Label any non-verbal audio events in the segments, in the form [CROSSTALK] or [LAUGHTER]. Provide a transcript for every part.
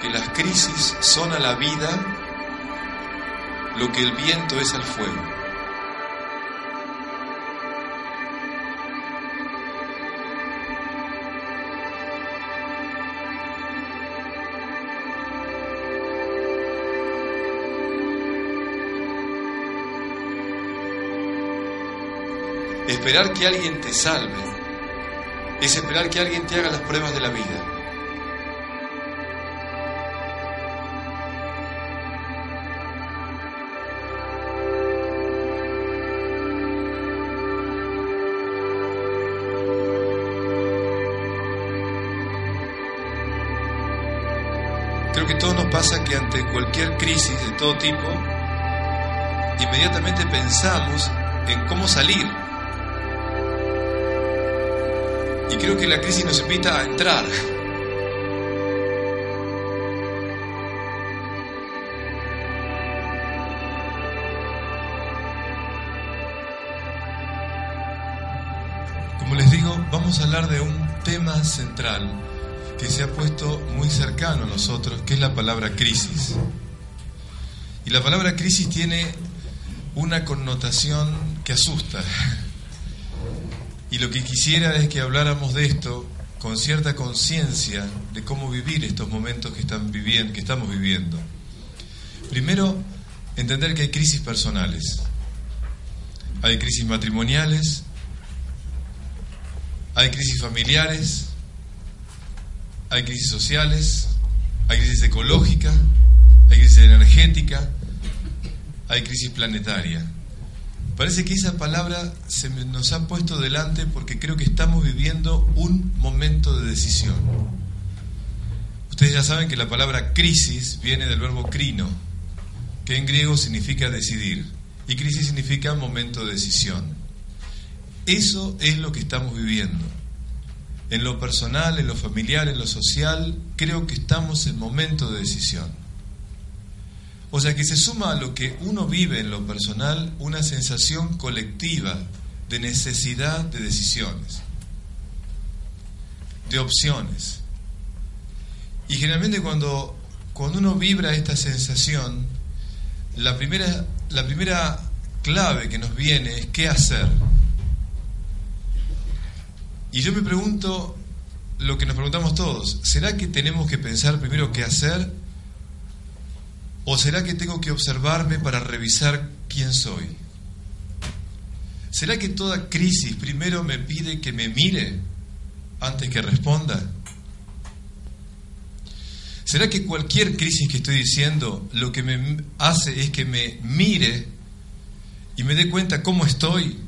que las crisis son a la vida lo que el viento es al fuego. Esperar que alguien te salve es esperar que alguien te haga las pruebas de la vida. Creo que todo nos pasa que ante cualquier crisis de todo tipo, inmediatamente pensamos en cómo salir. Y creo que la crisis nos invita a entrar. Como les digo, vamos a hablar de un tema central que se ha puesto muy cercano a nosotros, que es la palabra crisis. Y la palabra crisis tiene una connotación que asusta. Y lo que quisiera es que habláramos de esto con cierta conciencia de cómo vivir estos momentos que, están viviendo, que estamos viviendo. Primero, entender que hay crisis personales. Hay crisis matrimoniales, hay crisis familiares, hay crisis sociales, hay crisis ecológica, hay crisis energética, hay crisis planetaria. Parece que esa palabra se nos ha puesto delante porque creo que estamos viviendo un momento de decisión. Ustedes ya saben que la palabra crisis viene del verbo crino, que en griego significa decidir, y crisis significa momento de decisión. Eso es lo que estamos viviendo. En lo personal, en lo familiar, en lo social, creo que estamos en momento de decisión. O sea que se suma a lo que uno vive en lo personal una sensación colectiva de necesidad de decisiones, de opciones. Y generalmente cuando, cuando uno vibra esta sensación, la primera, la primera clave que nos viene es qué hacer. Y yo me pregunto lo que nos preguntamos todos, ¿será que tenemos que pensar primero qué hacer ¿O será que tengo que observarme para revisar quién soy? ¿Será que toda crisis primero me pide que me mire antes que responda? ¿Será que cualquier crisis que estoy diciendo lo que me hace es que me mire y me dé cuenta cómo estoy?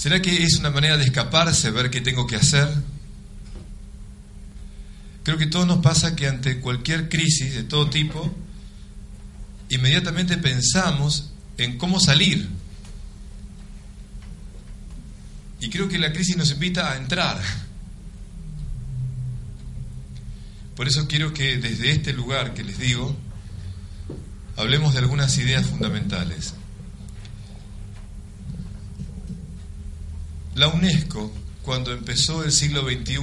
¿Será que es una manera de escaparse, ver qué tengo que hacer? Creo que todo nos pasa que ante cualquier crisis de todo tipo, inmediatamente pensamos en cómo salir. Y creo que la crisis nos invita a entrar. Por eso quiero que desde este lugar que les digo, hablemos de algunas ideas fundamentales. La UNESCO, cuando empezó el siglo XXI,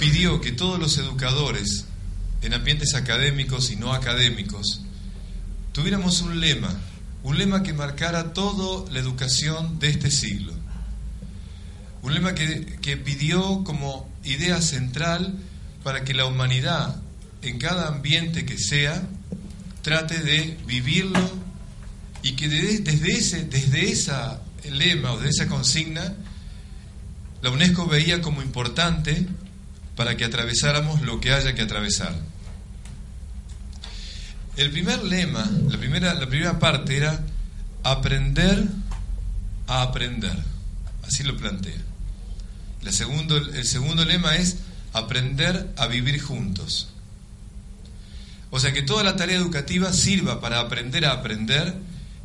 pidió que todos los educadores en ambientes académicos y no académicos tuviéramos un lema, un lema que marcara toda la educación de este siglo. Un lema que, que pidió como idea central para que la humanidad, en cada ambiente que sea, trate de vivirlo y que desde, ese, desde esa lema o de esa consigna, la UNESCO veía como importante para que atravesáramos lo que haya que atravesar. El primer lema, la primera, la primera parte era aprender a aprender. Así lo plantea. La segundo, el segundo lema es aprender a vivir juntos. O sea que toda la tarea educativa sirva para aprender a aprender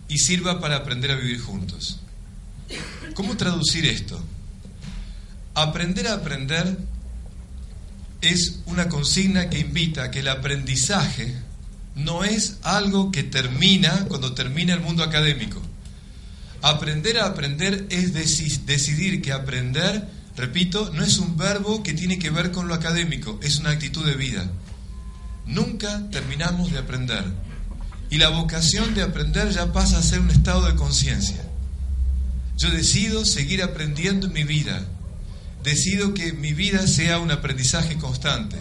y sirva para aprender a vivir juntos. ¿Cómo traducir esto? Aprender a aprender es una consigna que invita a que el aprendizaje no es algo que termina cuando termina el mundo académico. Aprender a aprender es decidir que aprender repito, no es un verbo que tiene que ver con lo académico, es una actitud de vida. Nunca terminamos de aprender. Y la vocación de aprender ya pasa a ser un estado de conciencia. Yo decido seguir aprendiendo en mi vida. Decido que mi vida sea un aprendizaje constante.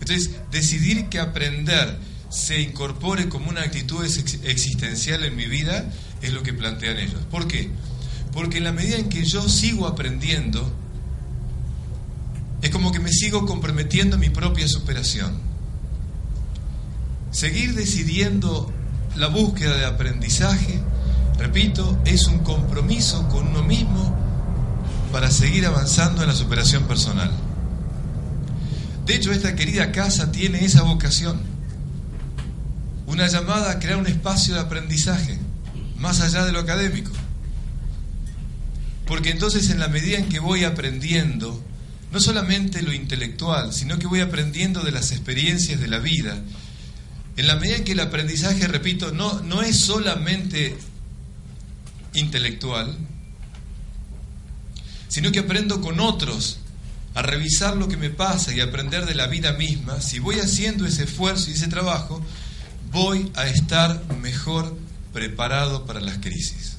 Entonces, decidir que aprender se incorpore como una actitud existencial en mi vida es lo que plantean ellos. ¿Por qué? Porque en la medida en que yo sigo aprendiendo, es como que me sigo comprometiendo mi propia superación. Seguir decidiendo la búsqueda de aprendizaje, repito, es un compromiso con uno mismo para seguir avanzando en la superación personal. De hecho, esta querida casa tiene esa vocación, una llamada a crear un espacio de aprendizaje, más allá de lo académico. Porque entonces en la medida en que voy aprendiendo, no solamente lo intelectual, sino que voy aprendiendo de las experiencias de la vida, en la medida en que el aprendizaje, repito, no, no es solamente intelectual, sino que aprendo con otros a revisar lo que me pasa y aprender de la vida misma, si voy haciendo ese esfuerzo y ese trabajo, voy a estar mejor preparado para las crisis.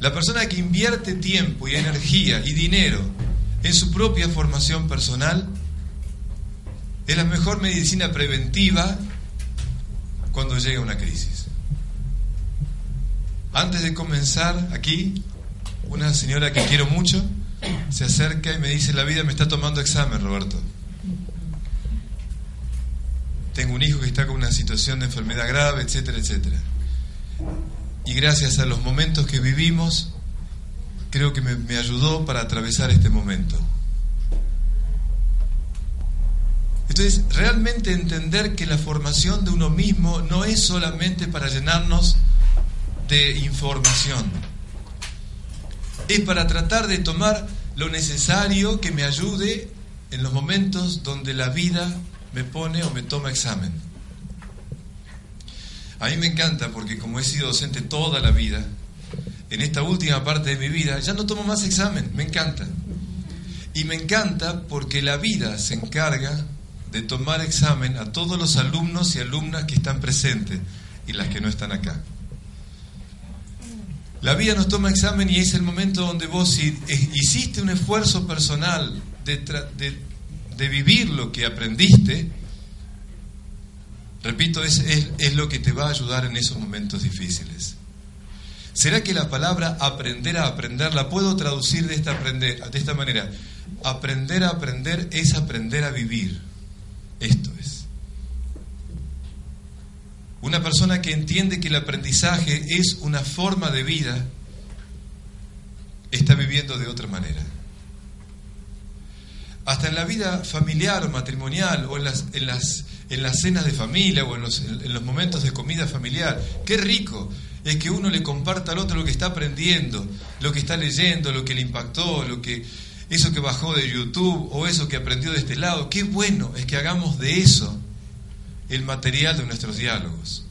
La persona que invierte tiempo y energía y dinero en su propia formación personal es la mejor medicina preventiva cuando llega una crisis. Antes de comenzar aquí, una señora que quiero mucho se acerca y me dice, la vida me está tomando examen, Roberto. Tengo un hijo que está con una situación de enfermedad grave, etcétera, etcétera. Y gracias a los momentos que vivimos, creo que me, ayudó para atravesar este momento. Entonces, realmente entender que la formación de uno mismo no es solamente para llenarnos de información, es para tratar de tomar lo necesario que me ayude en los momentos donde la vida me pone o me toma examen. A mí me encanta porque como he sido docente toda la vida, en esta última parte de mi vida ya no tomo más examen, me encanta. Y me encanta porque la vida se encarga de tomar examen a todos los alumnos y alumnas que están presentes y las que no están acá. La vida nos toma examen y es el momento donde vos si hiciste un esfuerzo personal de, vivir lo que aprendiste, repito, es, es, lo que te va a ayudar en esos momentos difíciles. ¿Será que la palabra aprender a aprender la puedo traducir de esta, de esta manera? Aprender a aprender es aprender a vivir. Esto es. Una persona que entiende que el aprendizaje es una forma de vida, está viviendo de otra manera. Hasta en la vida familiar o matrimonial o en las, en las, en las cenas de familia o en los, en los momentos de comida familiar, qué rico es que uno le comparta al otro lo que está aprendiendo, lo que está leyendo, lo que le impactó, lo que eso que bajó de YouTube o eso que aprendió de este lado. Qué bueno es que hagamos de eso el material de nuestros diálogos.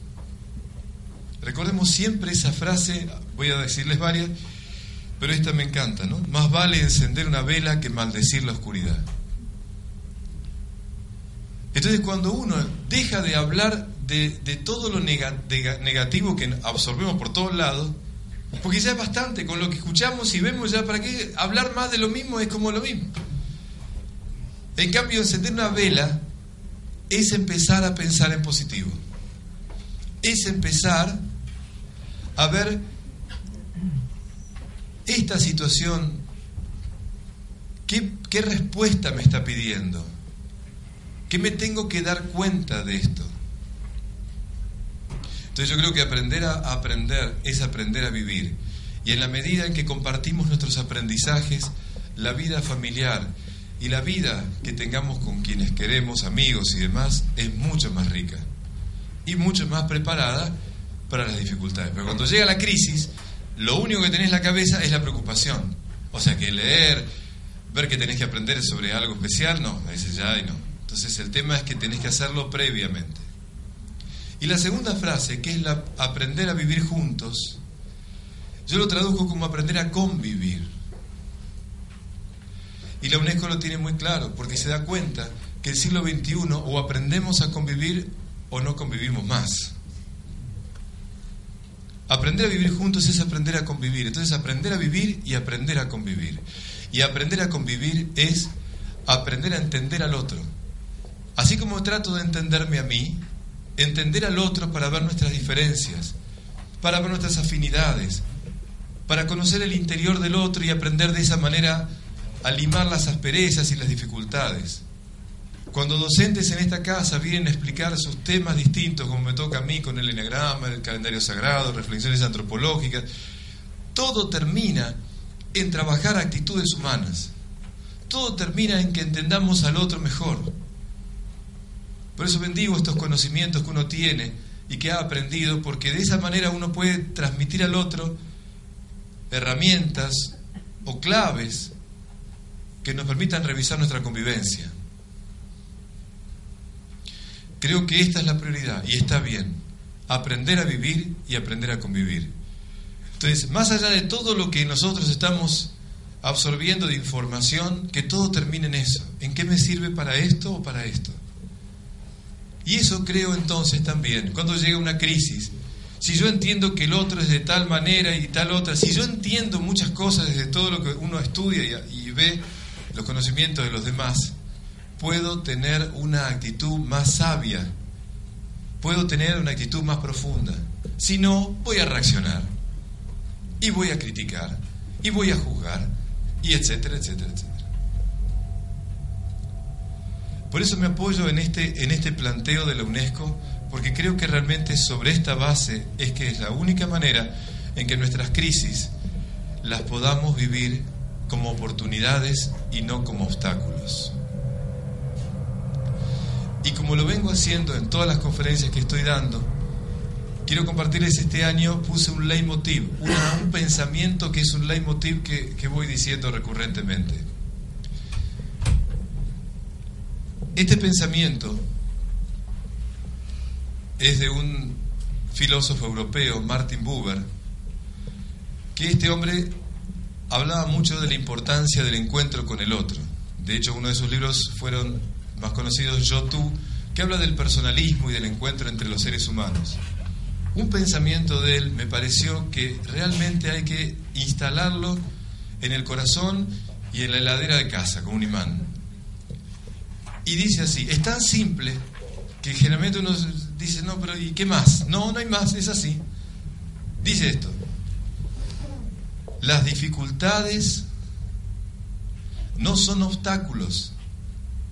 Recordemos siempre esa frase, voy a decirles varias, pero esta me encanta, ¿no? Más vale encender una vela que maldecir la oscuridad. Entonces cuando uno deja de hablar de, todo lo negativo que absorbemos por todos lados, porque ya es bastante, con lo que escuchamos y vemos ya, ¿para qué hablar más de lo mismo? Es como lo mismo. En cambio, encender una vela es empezar a pensar en positivo. Es empezar a ver esta situación, ¿qué, ¿qué, respuesta me está pidiendo? ¿Qué me tengo que dar cuenta de esto? Entonces yo creo que aprender a aprender es aprender a vivir. Y en la medida en que compartimos nuestros aprendizajes, la vida familiar y la vida que tengamos con quienes queremos, amigos y demás, es mucho más rica y mucho más preparada para las dificultades. Pero cuando llega la crisis, lo único que tenés en la cabeza es la preocupación. O sea que leer, ver que tenés que aprender sobre algo especial, no, dice ya y no. Entonces el tema es que tenés que hacerlo previamente. Y la segunda frase, que es la aprender a vivir juntos, yo lo traduzco como aprender a convivir. Y la UNESCO lo tiene muy claro, porque se da cuenta que el siglo XXI o aprendemos a convivir o no convivimos más. Aprender a vivir juntos es aprender a convivir. Entonces aprender a vivir y aprender a convivir. Y aprender a convivir es aprender a entender al otro. Así como trato de entenderme a mí, entender al otro para ver nuestras diferencias, para ver nuestras afinidades, para conocer el interior del otro y aprender de esa manera a limar las asperezas y las dificultades. Cuando docentes en esta casa vienen a explicar sus temas distintos, como me toca a mí con el enagrama, el calendario sagrado, reflexiones antropológicas, todo termina en trabajar actitudes humanas. Todo termina en que entendamos al otro mejor. Por eso bendigo estos conocimientos que uno tiene y que ha aprendido, porque de esa manera uno puede transmitir al otro herramientas o claves que nos permitan revisar nuestra convivencia. Creo que esta es la prioridad y está bien. Aprender a vivir y aprender a convivir. Entonces, más allá de todo lo que nosotros estamos absorbiendo de información, que todo termine en eso. ¿En qué me sirve para esto o para esto? Y eso creo entonces también, cuando llega una crisis, si yo entiendo que el otro es de tal manera y tal otra, si yo entiendo muchas cosas desde todo lo que uno estudia y, y ve los conocimientos de los demás, puedo tener una actitud más sabia, puedo tener una actitud más profunda. Si no, voy a reaccionar y voy a criticar y voy a juzgar y etcétera, etcétera, etcétera. Por eso me apoyo en este, en este planteo de la UNESCO, porque creo que realmente sobre esta base es que es la única manera en que nuestras crisis las podamos vivir como oportunidades y no como obstáculos. Y como lo vengo haciendo en todas las conferencias que estoy dando, quiero compartirles este año, puse un leitmotiv, un pensamiento que es un leitmotiv que, que voy diciendo recurrentemente. Este pensamiento es de un filósofo europeo, Martin Buber, que este hombre hablaba mucho de la importancia del encuentro con el otro. De hecho, uno de sus libros fueron más conocidos Yo Tú, que habla del personalismo y del encuentro entre los seres humanos. Un pensamiento de él me pareció que realmente hay que instalarlo en el corazón y en la heladera de casa, con un imán. Y dice así, es tan simple que generalmente uno dice, no, pero ¿y qué más? No, no hay más, es así. Dice esto, las dificultades no son obstáculos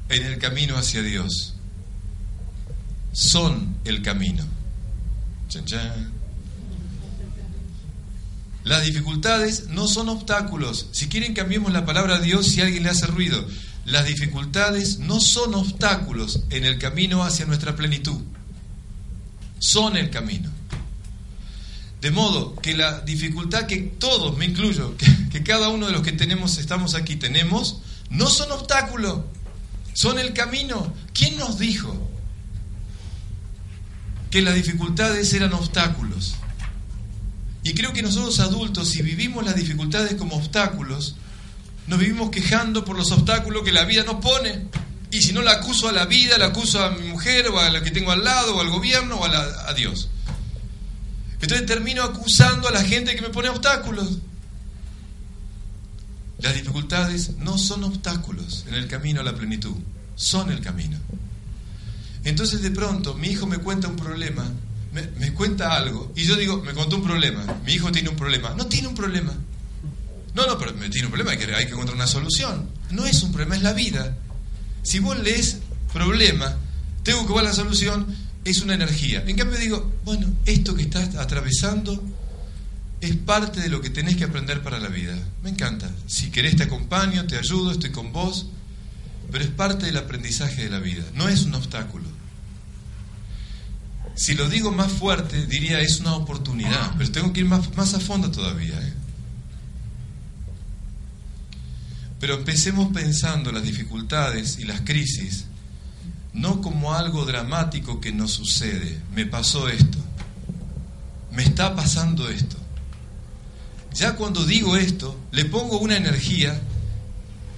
en el camino hacia Dios, son el camino. Las dificultades no son obstáculos. Si quieren cambiemos la palabra Dios si alguien le hace ruido. Las dificultades no son obstáculos en el camino hacia nuestra plenitud. Son el camino. De modo que la dificultad que todos, me incluyo, [LAUGHS] que, cada uno de los que tenemos, estamos aquí, tenemos, no son obstáculos, son el camino. ¿Quién nos dijo que las dificultades eran obstáculos? Y creo que nosotros adultos, si vivimos las dificultades como obstáculos, nos vivimos quejando por los obstáculos que la vida nos pone. Y si no la acuso a la vida, la acuso a mi mujer o a la que tengo al lado o al gobierno o a, a Dios. Entonces termino acusando a la gente que me pone obstáculos. Las dificultades no son obstáculos en el camino a la plenitud, son el camino. Entonces de pronto mi hijo me cuenta un problema, me, cuenta algo, y yo digo, me contó un problema, mi hijo tiene un problema. No tiene un problema. No, no, pero tiene un problema, hay hay que encontrar una solución. No es un problema, es la vida. Si vos lees problema, tengo que ver la solución, es una energía. En cambio digo, bueno, esto que estás atravesando es parte de lo que tenés que aprender para la vida. Me encanta. Si querés te acompaño, te ayudo, estoy con vos, pero es parte del aprendizaje de la vida, no es un obstáculo. Si lo digo más fuerte, diría es una oportunidad, pero tengo que ir más, más a fondo todavía. ¿eh? Pero empecemos pensando las dificultades y las crisis no como algo dramático que nos sucede. Me pasó esto. Me está pasando esto. Ya cuando digo esto, le pongo una energía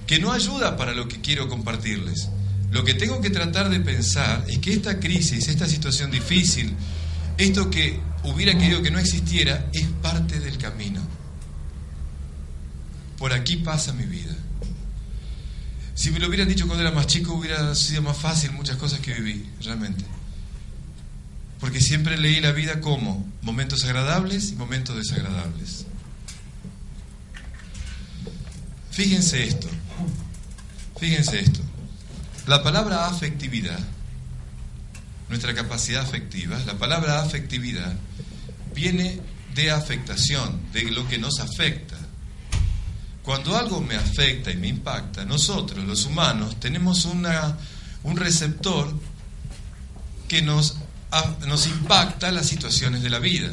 que no ayuda para lo que quiero compartirles. Lo que tengo que tratar de pensar es que esta crisis, esta situación difícil, esto que hubiera querido que no existiera, es parte del camino. Por aquí pasa mi vida. Si me lo hubieran dicho cuando era más chico, hubiera sido más fácil muchas cosas que viví, realmente. Porque siempre leí la vida como momentos agradables y momentos desagradables. Fíjense esto, fíjense esto. La palabra afectividad, nuestra capacidad afectiva, la palabra afectividad viene de afectación, de lo que nos afecta. Cuando algo me afecta y me impacta, nosotros, los humanos, tenemos una, un receptor que nos, nos impacta las situaciones de la vida.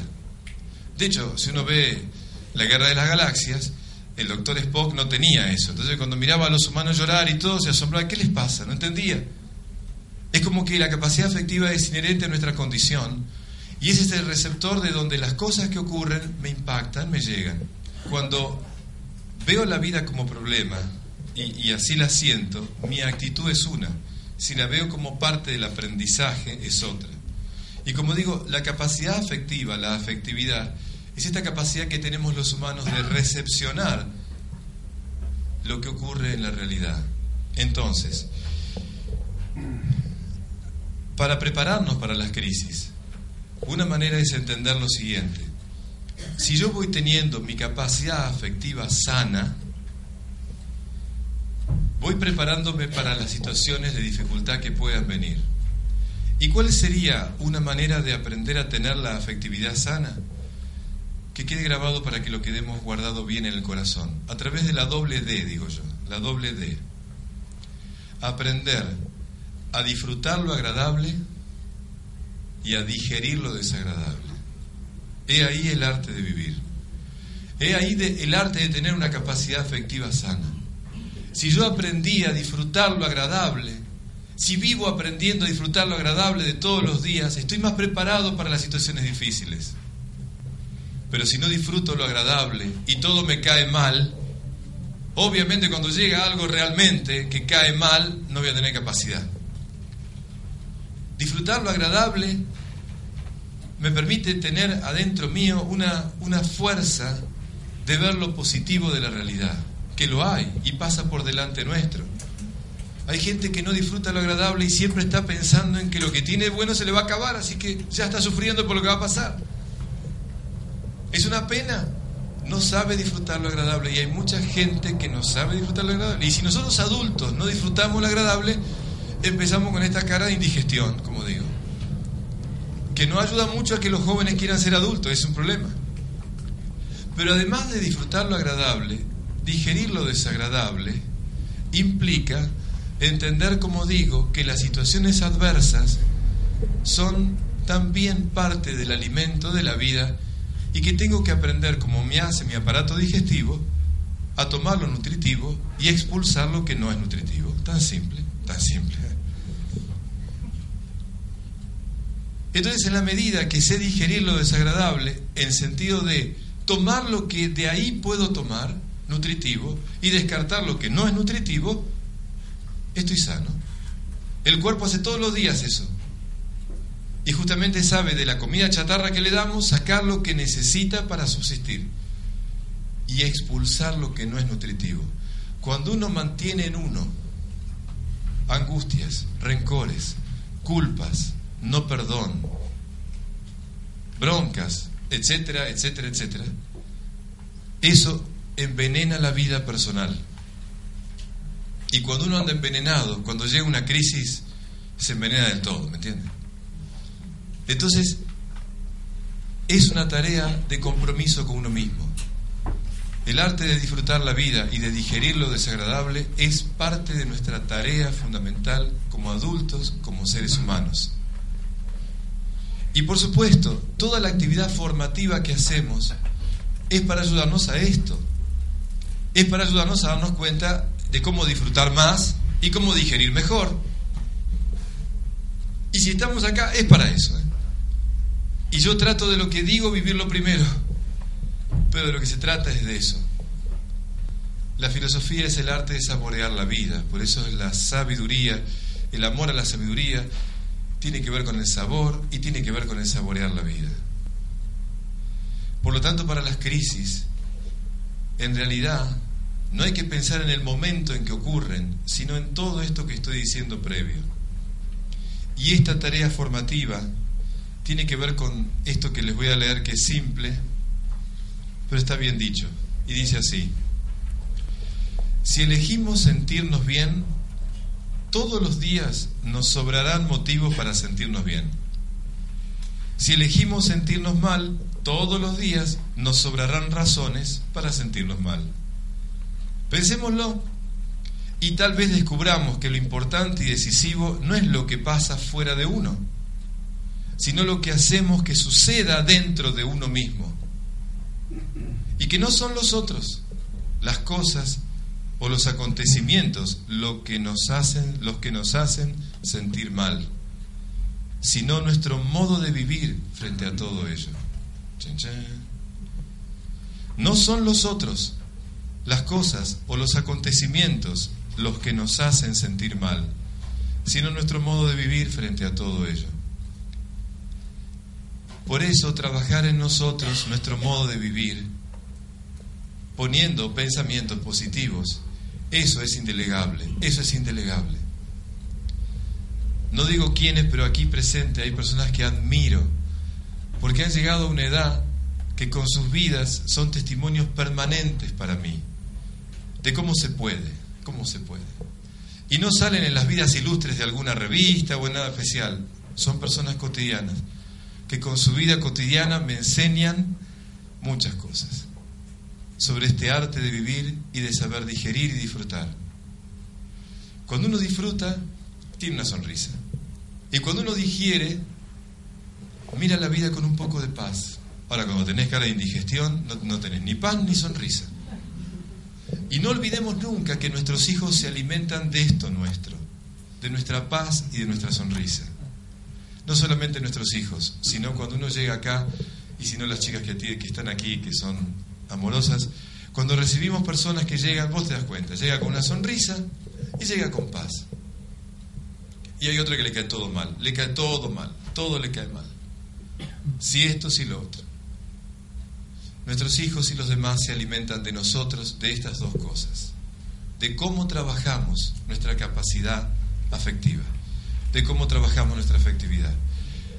De hecho, si uno ve la guerra de las galaxias, el doctor Spock no tenía eso. Entonces cuando miraba a los humanos llorar y todo, se asombraba, ¿qué les pasa? No entendía. Es como que la capacidad afectiva es inherente a nuestra condición y es el receptor de donde las cosas que ocurren me impactan, me llegan. Cuando veo la vida como problema y, así la siento, mi actitud es una. Si la veo como parte del aprendizaje, es otra. Y como digo, la capacidad afectiva, la afectividad, es esta capacidad que tenemos los humanos de recepcionar lo que ocurre en la realidad. Entonces, para prepararnos para las crisis, una manera es entender lo siguiente. Si yo voy teniendo mi capacidad afectiva sana, voy preparándome para las situaciones de dificultad que puedan venir. ¿Y cuál sería una manera de aprender a tener la afectividad sana? Que quede grabado para que lo quedemos guardado bien en el corazón. A través de la doble D, digo yo, la doble D. Aprender a disfrutar lo agradable y a digerir lo desagradable. He ahí el arte de vivir. He ahí el arte de tener una capacidad afectiva sana. Si yo aprendí a disfrutar lo agradable, si vivo aprendiendo a disfrutar lo agradable de todos los días, estoy más preparado para las situaciones difíciles. Pero si no disfruto lo agradable y todo me cae mal, obviamente cuando llega algo realmente que cae mal, no voy a tener capacidad. Disfrutar lo agradable me permite tener adentro mío una, una fuerza de ver lo positivo de la realidad, que lo hay y pasa por delante nuestro. Hay gente que no disfruta lo agradable y siempre está pensando en que lo que tiene bueno se le va a acabar, así que ya está sufriendo por lo que va a pasar. Es una pena, no sabe disfrutar lo agradable y hay mucha gente que no sabe disfrutar lo agradable. Y si nosotros adultos no disfrutamos lo agradable, empezamos con esta cara de indigestión, como digo, que no ayuda mucho a que los jóvenes quieran ser adultos, es un problema. Pero además de disfrutar lo agradable, digerir lo desagradable implica entender, como digo, que las situaciones adversas son también parte del alimento de la vida y que tengo que aprender, como me hace mi aparato digestivo, a tomar lo nutritivo y expulsar lo que no es nutritivo. Tan simple, tan simple. Entonces, en la medida que sé digerir lo desagradable, en sentido de tomar lo que de ahí puedo tomar, nutritivo, y descartar lo que no es nutritivo, estoy sano. El cuerpo hace todos los días eso. Y justamente sabe de la comida chatarra que le damos sacar lo que necesita para subsistir y expulsar lo que no es nutritivo. Cuando uno mantiene en uno angustias, rencores, culpas, no perdón, broncas, etcétera, etcétera, etcétera, eso envenena la vida personal. Y cuando uno anda envenenado, cuando llega una crisis, se envenena del todo, ¿me entiendes? Entonces, es una tarea de compromiso con uno mismo. El arte de disfrutar la vida y de digerir lo desagradable es parte de nuestra tarea fundamental como adultos, como seres humanos. Y por supuesto, toda la actividad formativa que hacemos es para ayudarnos a esto. Es para ayudarnos a darnos cuenta de cómo disfrutar más y cómo digerir mejor. Y si estamos acá es para eso. ¿eh? Y yo trato de lo que digo vivirlo primero, pero de lo que se trata es de eso. La filosofía es el arte de saborear la vida, por eso es la sabiduría, el amor a la sabiduría tiene que ver con el sabor y tiene que ver con el saborear la vida. Por lo tanto, para las crisis, en realidad no hay que pensar en el momento en que ocurren, sino en todo esto que estoy diciendo previo. Y esta tarea formativa tiene que ver con esto que les voy a leer, que es simple, pero está bien dicho. Y dice así, si elegimos sentirnos bien, todos los días nos sobrarán motivos para sentirnos bien. Si elegimos sentirnos mal, todos los días nos sobrarán razones para sentirnos mal. Pensémoslo y tal vez descubramos que lo importante y decisivo no es lo que pasa fuera de uno, sino lo que hacemos que suceda dentro de uno mismo. Y que no son los otros, las cosas o los acontecimientos lo que nos hacen, los que nos hacen sentir mal, sino nuestro modo de vivir frente a todo ello. No son los otros, las cosas o los acontecimientos los que nos hacen sentir mal, sino nuestro modo de vivir frente a todo ello. Por eso trabajar en nosotros nuestro modo de vivir, poniendo pensamientos positivos, eso es indelegable, eso es indelegable. No digo quiénes, pero aquí presente hay personas que admiro, porque han llegado a una edad que con sus vidas son testimonios permanentes para mí de cómo se puede, cómo se puede. Y no salen en las vidas ilustres de alguna revista o en nada especial, son personas cotidianas que con su vida cotidiana me enseñan muchas cosas sobre este arte de vivir y de saber digerir y disfrutar. Cuando uno disfruta, tiene una sonrisa. Y cuando uno digiere, mira la vida con un poco de paz. Ahora, cuando tenés cara de indigestión, no, no tenés ni paz ni sonrisa. Y no olvidemos nunca que nuestros hijos se alimentan de esto nuestro, de nuestra paz y de nuestra sonrisa. No solamente nuestros hijos, sino cuando uno llega acá, y si no las chicas que, que están aquí, que son amorosas, cuando recibimos personas que llegan, vos te das cuenta, llega con una sonrisa y llega con paz. Y hay otra que le cae todo mal, le cae todo mal, todo le cae mal. Si esto, si lo otro. Nuestros hijos y los demás se alimentan de nosotros de estas dos cosas, de cómo trabajamos nuestra capacidad afectiva, de cómo trabajamos nuestra afectividad.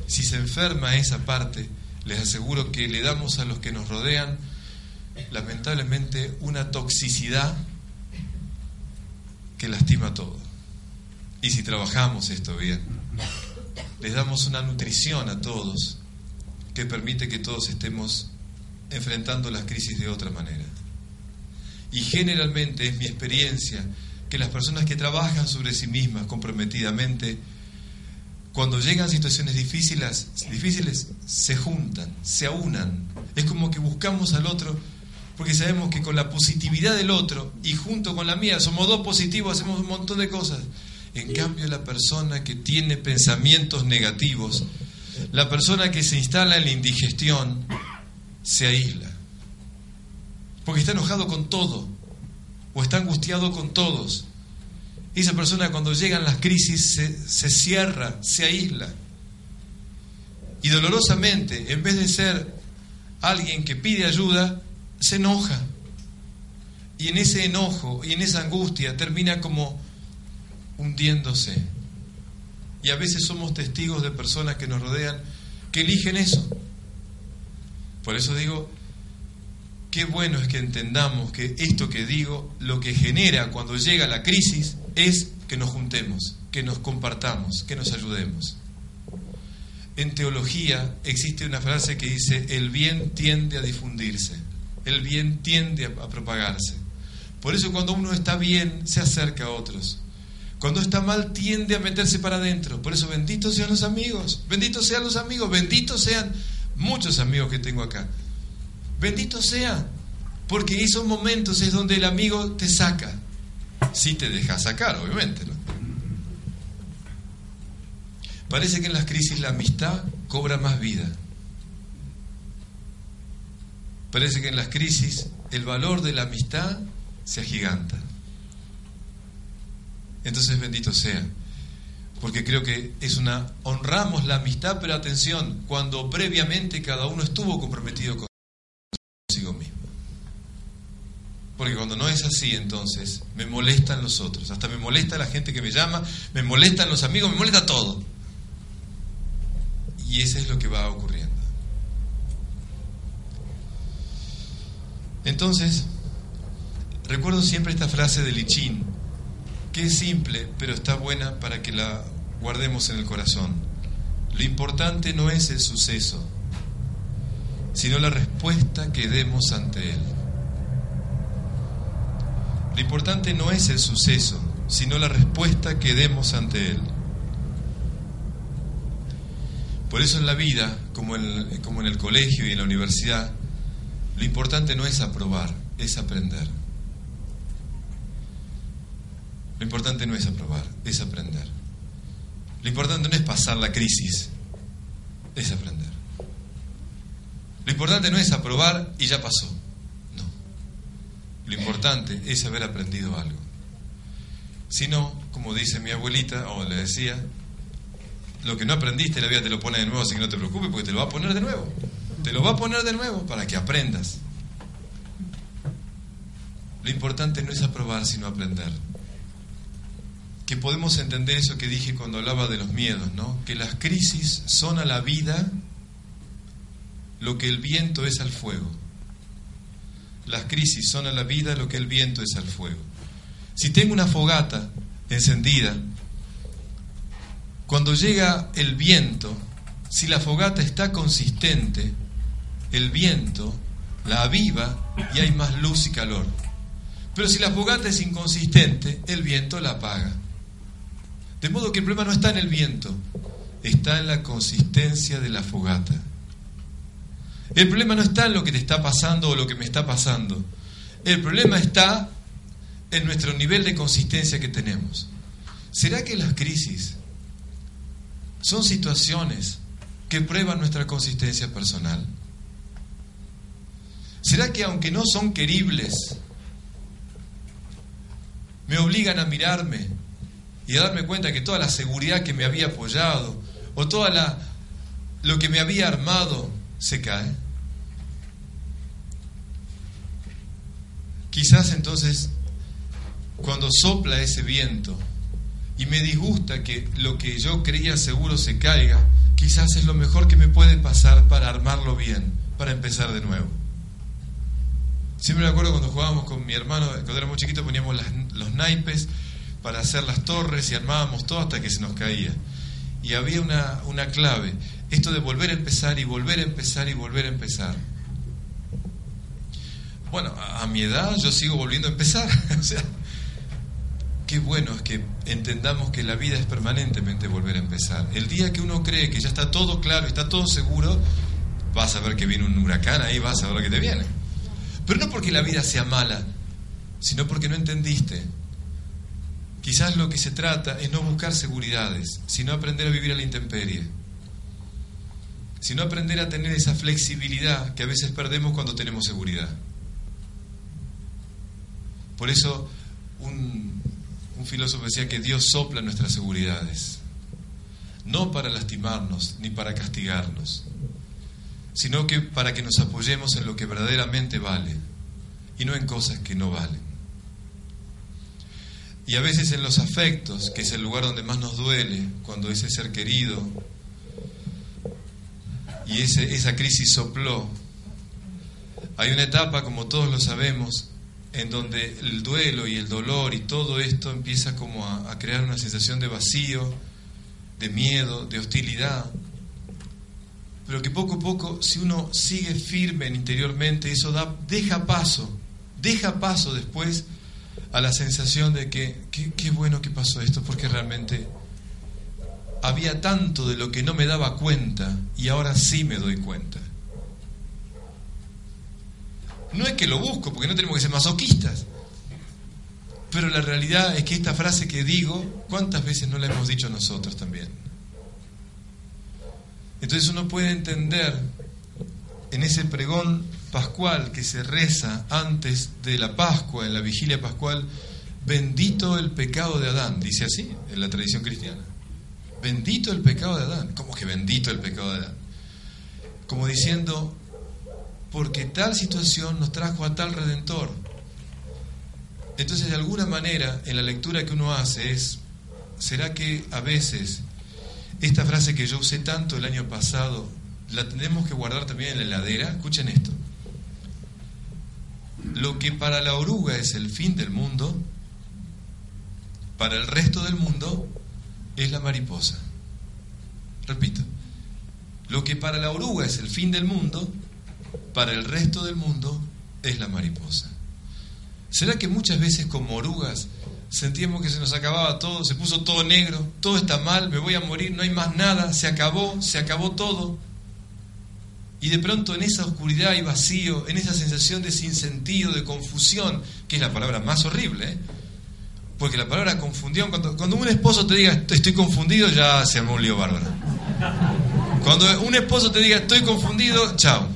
Si se enferma esa parte, les aseguro que le damos a los que nos rodean, lamentablemente, una toxicidad que lastima todo. Y si trabajamos esto bien, les damos una nutrición a todos que permite que todos estemos enfrentando las crisis de otra manera. Y generalmente es mi experiencia que las personas que trabajan sobre sí mismas comprometidamente, cuando llegan situaciones difíciles, difíciles se juntan, se aunan. Es como que buscamos al otro porque sabemos que con la positividad del otro y junto con la mía somos dos positivos, hacemos un montón de cosas. En cambio, la persona que tiene pensamientos negativos, la persona que se instala en la indigestión, se aísla. Porque está enojado con todo o está angustiado con todos. esa persona cuando llegan las crisis se, se cierra, se aísla. Y dolorosamente, en vez de ser alguien que pide ayuda, se enoja. Y en ese enojo y en esa angustia termina como hundiéndose. Y a veces somos testigos de personas que nos rodean que eligen eso. Por eso digo, qué bueno es que entendamos que esto que digo, lo que genera cuando llega la crisis es que nos juntemos, que nos compartamos, que nos ayudemos. En teología existe una frase que dice, el bien tiende a difundirse, el bien tiende a, propagarse. Por eso cuando uno está bien, se acerca a otros. Cuando está mal, tiende a meterse para adentro. Por eso benditos sean los amigos, benditos sean los amigos, benditos sean muchos amigos que tengo acá. Bendito sea, porque esos momentos es donde el amigo te saca. Si te deja sacar, obviamente. ¿no? Parece que en las crisis la amistad cobra más vida. Parece que en las crisis el valor de la amistad se agiganta. Entonces bendito sea, porque creo que es una honramos la amistad, pero atención, cuando previamente cada uno estuvo comprometido consigo mismo. Porque cuando no es así, entonces me molestan los otros, hasta me molesta la gente que me llama, me molestan los amigos, me molesta todo. Y eso es lo que va ocurriendo. Entonces, recuerdo siempre esta frase de Lichín, que es simple, pero está buena para que la guardemos en el corazón. Lo importante no es el suceso, sino la respuesta que demos ante él. Lo importante no es el suceso, sino la respuesta que demos ante él. Por eso en la vida, como en, como en el colegio y en la universidad, lo importante no es aprobar, es aprender. Lo importante no es aprobar, es aprender. Lo importante no es pasar la crisis, es aprender. Lo importante no es aprobar y ya pasó. Lo importante es haber aprendido algo. Si no, como dice mi abuelita, o le decía, lo que no aprendiste la vida te lo pone de nuevo, así que no te preocupes porque te lo va a poner de nuevo. Te lo va a poner de nuevo para que aprendas. Lo importante no es aprobar, sino aprender. Que podemos entender eso que dije cuando hablaba de los miedos, ¿no? Que las crisis son a la vida lo que el viento es al fuego. Las crisis son a la vida lo que el viento es al fuego. Si tengo una fogata encendida, cuando llega el viento, si la fogata está consistente, el viento la aviva y hay más luz y calor. Pero si la fogata es inconsistente, el viento la apaga. De modo que el problema no está en el viento, está en la consistencia de la fogata. El problema no está en lo que te está pasando o lo que me está pasando. El problema está en nuestro nivel de consistencia que tenemos. ¿Será que las crisis son situaciones que prueban nuestra consistencia personal? ¿Será que aunque no son queribles, me obligan a mirarme y a darme cuenta que toda la seguridad que me había apoyado o toda la lo que me había armado se cae. Quizás entonces, cuando sopla ese viento y me disgusta que lo que yo creía seguro se caiga, quizás es lo mejor que me puede pasar para armarlo bien, para empezar de nuevo. Siempre me acuerdo cuando jugábamos con mi hermano, cuando éramos chiquitos poníamos los naipes para hacer las torres y armábamos todo hasta que se nos caía. Y había una, una clave, esto de volver a empezar y volver a empezar y volver a empezar. Bueno, a mi edad yo sigo volviendo a empezar. [LAUGHS] o sea, qué bueno es que entendamos que la vida es permanentemente volver a empezar. El día que uno cree que ya está todo claro, está todo seguro, vas a ver que viene un huracán ahí, vas a ver lo que te viene. Pero no porque la vida sea mala, sino porque no entendiste. Quizás lo que se trata es no buscar seguridades, sino aprender a vivir a la intemperie sino aprender a tener esa flexibilidad que a veces perdemos cuando tenemos seguridad. Por eso un, filósofo decía que Dios sopla nuestras seguridades, no para lastimarnos ni para castigarnos, sino que para que nos apoyemos en lo que verdaderamente vale y no en cosas que no valen. Y a veces en los afectos, que es el lugar donde más nos duele, cuando ese ser querido y ese, esa crisis sopló. Hay una etapa, como todos lo sabemos, en donde el duelo y el dolor y todo esto empieza como a, a crear una sensación de vacío, de miedo, de hostilidad. Pero que poco a poco, si uno sigue firme interiormente, eso da, deja paso, deja paso después a la sensación de que qué bueno que pasó esto, porque realmente había tanto de lo que no me daba cuenta y ahora sí me doy cuenta. No es que lo busco, porque no tenemos que ser masoquistas. Pero la realidad es que esta frase que digo, ¿cuántas veces no la hemos dicho nosotros también? Entonces uno puede entender en ese pregón pascual que se reza antes de la Pascua, en la vigilia pascual, bendito el pecado de Adán, dice así en la tradición cristiana. Bendito el pecado de Adán. ¿Cómo que bendito el pecado de Adán? Como diciendo, porque tal situación nos trajo a tal redentor. Entonces, de alguna manera, en la lectura que uno hace es, ¿será que a veces esta frase que yo usé tanto el año pasado, la tenemos que guardar también en la heladera? Escuchen esto. Lo que para la oruga es el fin del mundo, para el resto del mundo es la mariposa. Repito, lo que para la oruga es el fin del mundo, para el resto del mundo es la mariposa. ¿Será que muchas veces como orugas sentíamos que se nos acababa todo, se puso todo negro, todo está mal, me voy a morir, no hay más nada, se acabó, se acabó todo? Y de pronto en esa oscuridad y vacío, en esa sensación de sinsentido, de confusión, que es la palabra más horrible, ¿eh? porque la palabra confundión, cuando, un esposo te diga estoy confundido, ya se armó un lío bárbaro. Cuando un esposo te diga estoy confundido, chao,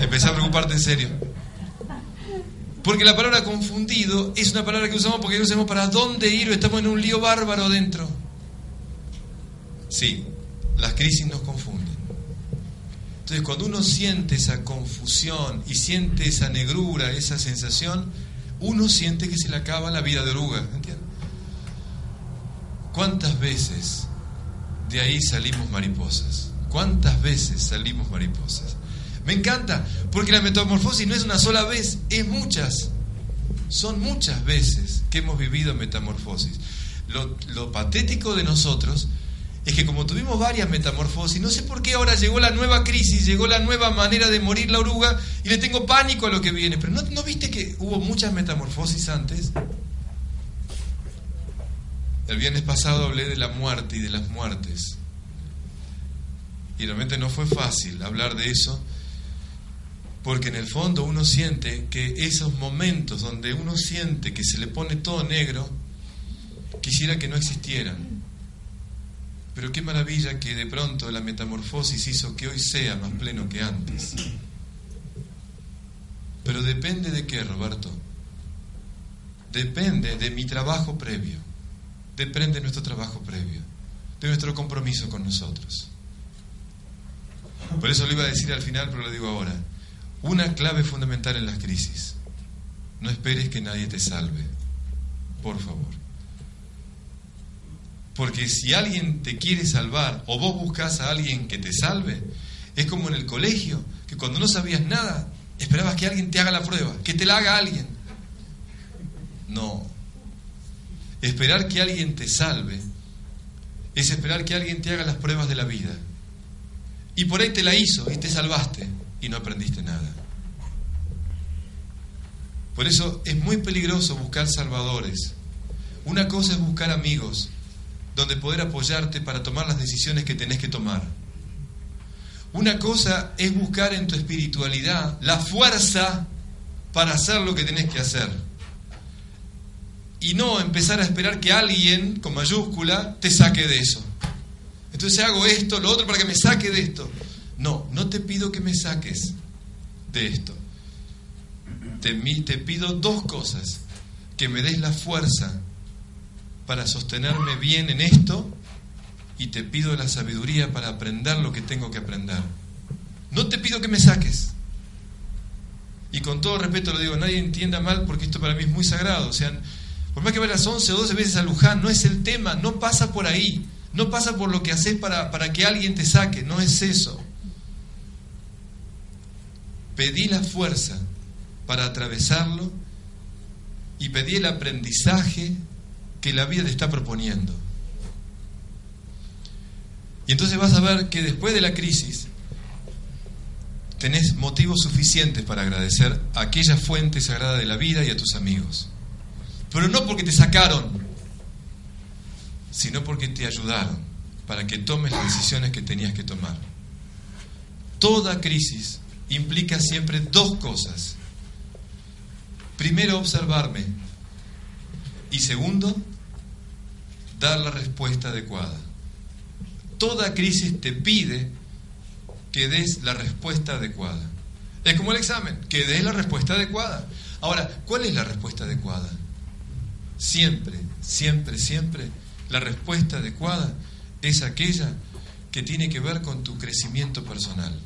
empezá a preocuparte en serio. Porque la palabra confundido es una palabra que usamos porque no sabemos para dónde ir o estamos en un lío bárbaro dentro. Sí, las crisis nos confunden. Entonces, cuando uno siente esa confusión y siente esa negrura, esa sensación, uno siente que se le acaba la vida de oruga. ¿Entiendes? ¿Cuántas veces de ahí salimos mariposas? ¿Cuántas veces salimos mariposas? Me encanta, porque la metamorfosis no es una sola vez, es muchas. Son muchas veces que hemos vivido metamorfosis. Lo, patético de nosotros es que como tuvimos varias metamorfosis, no sé por qué ahora llegó la nueva crisis, llegó la nueva manera de morir la oruga y le tengo pánico a lo que viene. Pero ¿no, ¿no viste que hubo muchas metamorfosis antes? El viernes pasado hablé de la muerte y de las muertes. Y realmente no fue fácil hablar de eso, porque en el fondo uno siente que esos momentos donde uno siente que se le pone todo negro, quisiera que no existieran pero qué maravilla que de pronto la metamorfosis hizo que hoy sea más pleno que antes. Pero depende de qué, Roberto. Depende de mi trabajo previo. Depende de nuestro trabajo previo. De nuestro compromiso con nosotros. Por eso lo iba a decir al final, pero lo digo ahora. Una clave fundamental en las crisis. No esperes que nadie te salve. Por favor. Porque si alguien te quiere salvar o vos buscas a alguien que te salve, es como en el colegio, que cuando no sabías nada, esperabas que alguien te haga la prueba, que te la haga alguien. No. Esperar que alguien te salve es esperar que alguien te haga las pruebas de la vida. Y por ahí te la hizo y te salvaste y no aprendiste nada. Por eso es muy peligroso buscar salvadores. Una cosa es buscar amigos donde poder apoyarte para tomar las decisiones que tenés que tomar. Una cosa es buscar en tu espiritualidad la fuerza para hacer lo que tenés que hacer. Y no empezar a esperar que alguien, con mayúscula, te saque de eso. Entonces hago esto, lo otro para que me saque de esto. No, no te pido que me saques de esto. Te, te pido dos cosas. Que me des la fuerza para sostenerme bien en esto y te pido la sabiduría para aprender lo que tengo que aprender. No te pido que me saques. Y con todo respeto lo digo, nadie entienda mal porque esto para mí es muy sagrado. O sea, por más que vayas 11 o 12 veces a Luján, no es el tema, no pasa por ahí. No pasa por lo que haces para, para que alguien te saque, no es eso. Pedí la fuerza para atravesarlo y pedí el aprendizaje que la vida te está proponiendo. Y entonces vas a ver que después de la crisis tenés motivos suficientes para agradecer a aquella fuente sagrada de la vida y a tus amigos. Pero no porque te sacaron, sino porque te ayudaron para que tomes las decisiones que tenías que tomar. Toda crisis implica siempre dos cosas. Primero, observarme. Y segundo, dar la respuesta adecuada. Toda crisis te pide que des la respuesta adecuada. Es como el examen, que dé la respuesta adecuada. Ahora, ¿cuál es la respuesta adecuada? Siempre, siempre, siempre, la respuesta adecuada es aquella que tiene que ver con tu crecimiento personal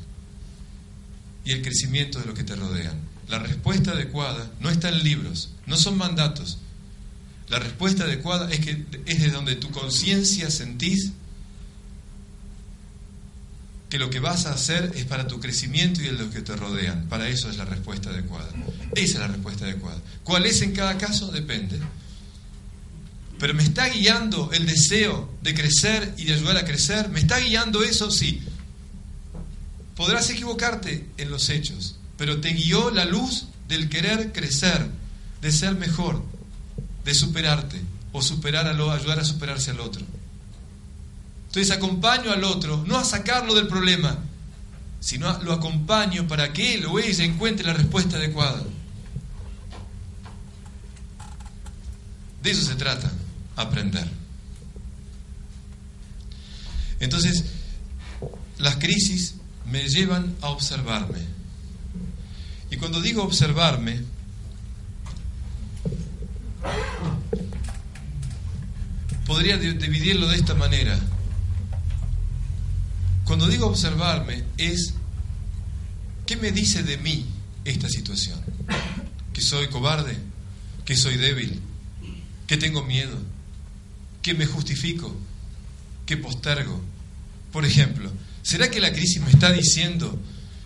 y el crecimiento de lo que te rodean. La respuesta adecuada no está en libros, no son mandatos. La respuesta adecuada es que es de donde tu conciencia sentís que lo que vas a hacer es para tu crecimiento y el de los que te rodean. Para eso es la respuesta adecuada. Esa es la respuesta adecuada. ¿Cuál es en cada caso? Depende. Pero me está guiando el deseo de crecer y de ayudar a crecer. ¿Me está guiando eso? Sí. Podrás equivocarte en los hechos, pero te guió la luz del querer crecer, de ser mejor, de superarte o superar a lo, ayudar a superarse al otro. Entonces acompaño al otro, no a sacarlo del problema, sino lo acompaño para que él o ella encuentre la respuesta adecuada. De eso se trata, aprender. Entonces, las crisis me llevan a observarme. Y cuando digo observarme, podría dividirlo de esta manera. Cuando digo observarme es, ¿qué me dice de mí esta situación? ¿Que soy cobarde? ¿Que soy débil? ¿Que tengo miedo? ¿Que me justifico? ¿Que postergo? Por ejemplo, ¿será que la crisis me está diciendo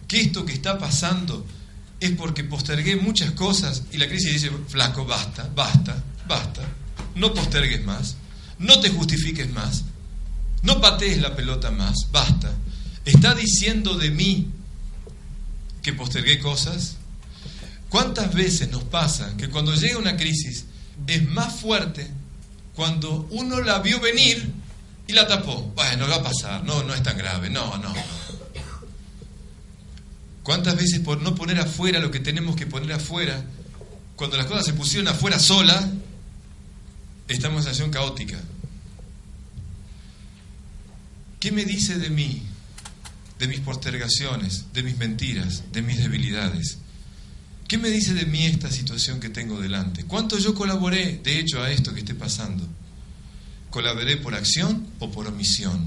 que esto que está pasando es porque postergué muchas cosas y la crisis dice, flaco, basta, basta, basta, no postergues más, no te justifiques más, no patees la pelota más, basta. ¿Está diciendo de mí que postergué cosas? ¿Cuántas veces nos pasa que cuando llega una crisis es más fuerte cuando uno la vio venir y la tapó? Bueno, va a pasar, no, no es tan grave, no, no, no. ¿Cuántas veces por no poner afuera lo que tenemos que poner afuera, cuando las cosas se pusieron afuera sola, estamos en una situación caótica? ¿Qué me dice de mí, de mis postergaciones, de mis mentiras, de mis debilidades? ¿Qué me dice de mí esta situación que tengo delante? ¿Cuánto yo colaboré, de hecho, a esto que esté pasando? ¿Colaboré por acción o por omisión?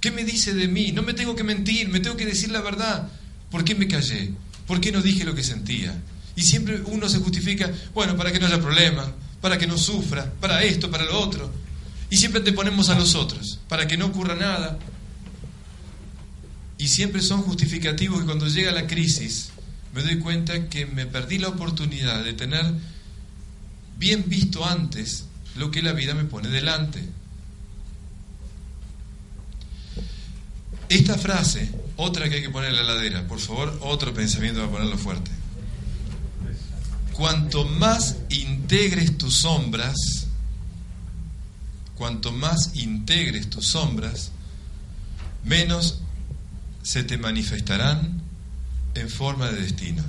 ¿Qué me dice de mí? No me tengo que mentir, me tengo que decir la verdad. ¿Por qué me callé? ¿Por qué no dije lo que sentía? Y siempre uno se justifica, bueno, para que no haya problema, para que no sufra, para esto, para lo otro. Y siempre te ponemos a los otros, para que no ocurra nada. Y siempre son justificativos que cuando llega la crisis me doy cuenta que me perdí la oportunidad de tener bien visto antes lo que la vida me pone delante. Esta frase, otra que hay que poner en la ladera, por favor, otro pensamiento para ponerlo fuerte. Cuanto más integres tus sombras, cuanto más integres tus sombras, menos se te manifestarán en forma de destino.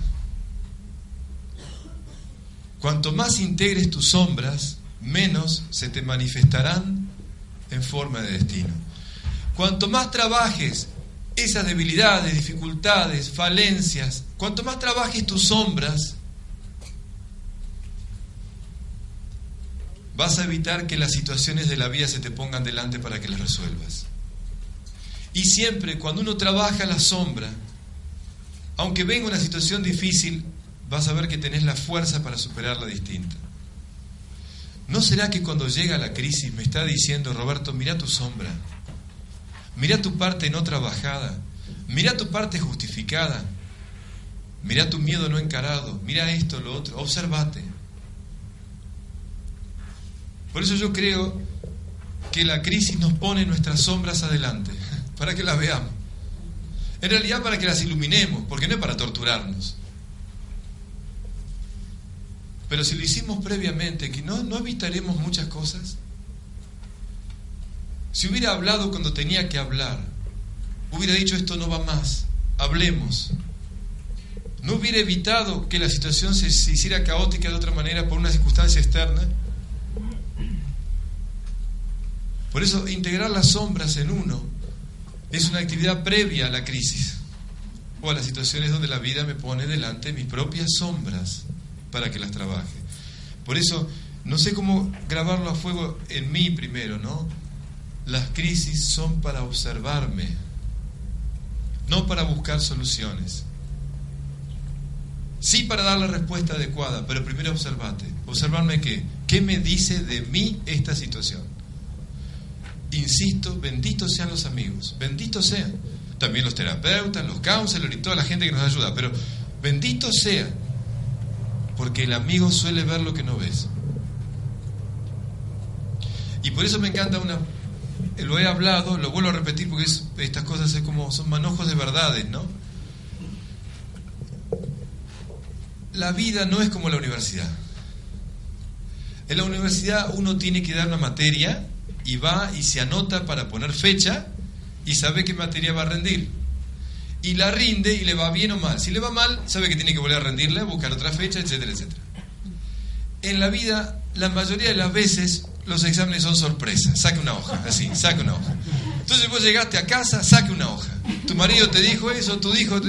Cuanto más integres tus sombras, menos se te manifestarán en forma de destino. Cuanto más trabajes esas debilidades, dificultades, falencias, cuanto más trabajes tus sombras, vas a evitar que las situaciones de la vida se te pongan delante para que las resuelvas. Y siempre cuando uno trabaja la sombra, aunque venga una situación difícil, vas a ver que tenés la fuerza para superarla distinta. ¿No será que cuando llega la crisis me está diciendo, Roberto, mira tu sombra, mira tu parte no trabajada, mira tu parte justificada, mira tu miedo no encarado, mira esto, lo otro, observate. Por eso yo creo que la crisis nos pone nuestras sombras adelante, [LAUGHS] para que las veamos. En realidad para que las iluminemos, porque no es para torturarnos. Pero si lo hicimos previamente, que no, no evitaremos muchas cosas. Si hubiera hablado cuando tenía que hablar, hubiera dicho esto no va más, hablemos. No hubiera evitado que la situación se hiciera caótica de otra manera por una circunstancia externa por eso integrar las sombras en uno es una actividad previa a la crisis. o a las situaciones donde la vida me pone delante mis propias sombras para que las trabaje. Por eso, no sé cómo grabarlo a fuego en mí primero, ¿no? Las crisis son para observarme, no para buscar soluciones. Sí para dar la respuesta adecuada, pero primero observate. Observarme qué. ¿Qué me dice de mí esta situación? Insisto, benditos sean los amigos, benditos sean. También los terapeutas, los counselors y toda la gente que nos ayuda, pero benditos sean. Porque el amigo suele ver lo que no ves. Y por eso me encanta una... Lo he hablado, lo vuelvo a repetir porque estas cosas es como, son manojos de verdades, ¿no? la vida no es como la universidad. En la universidad uno tiene que dar una materia y va y se anota para poner fecha y sabe qué materia va a rendir. Y la rinde y le va bien o mal. Si le va mal, sabe que tiene que volver a rendirla, buscar otra fecha, etcétera, etcétera. En la vida, la mayoría de las veces, los exámenes son sorpresa. Saque una hoja, así, saque una hoja. Entonces vos llegaste a casa, saque una hoja. Tu marido te dijo eso, tu hijo,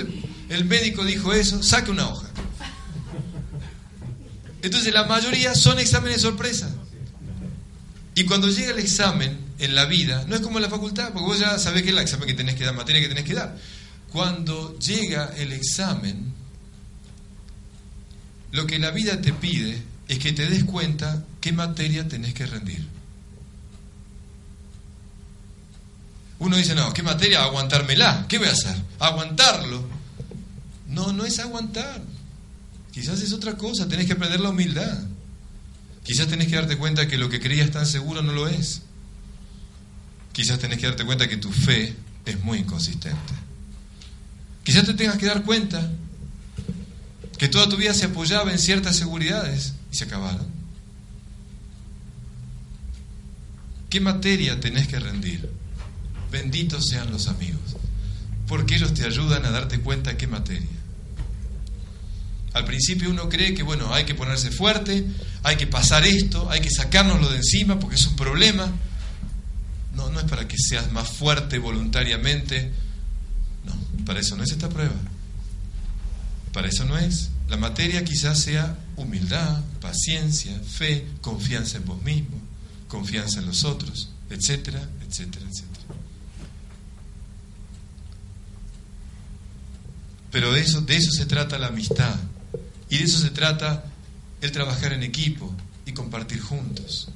el médico dijo eso, saque una hoja. Entonces la mayoría son exámenes sorpresa. Y cuando llega el examen en la vida, no es como en la facultad, porque vos ya sabés que es el examen que tenés que dar, materia que tenés que dar. Cuando llega el examen, lo que la vida te pide es que te des cuenta qué materia tenés que rendir. Uno dice, no, ¿qué materia? Aguantármela. ¿Qué voy a hacer? Aguantarlo. No, no es aguantar. Quizás es otra cosa, tenés que aprender la humildad. Quizás tenés que darte cuenta que lo que creías tan seguro no lo es. Quizás tenés que darte cuenta que tu fe es muy inconsistente. Quizás te tengas que dar cuenta que toda tu vida se apoyaba en ciertas seguridades y se acabaron. ¿Qué materia tenés que rendir? Benditos sean los amigos, porque ellos te ayudan a darte cuenta qué materia. Al principio uno cree que, bueno, hay que ponerse fuerte, hay que pasar esto, hay que sacárnoslo de encima porque es un problema. No, no es para que seas más fuerte voluntariamente. No, para eso no es esta prueba. Para eso no es. La materia quizás sea humildad, paciencia, fe, confianza en vos mismo, confianza en los otros, etcétera, etcétera, etcétera. Pero de eso, de eso se trata la amistad. Y de eso se trata el trabajar en equipo y compartir juntos.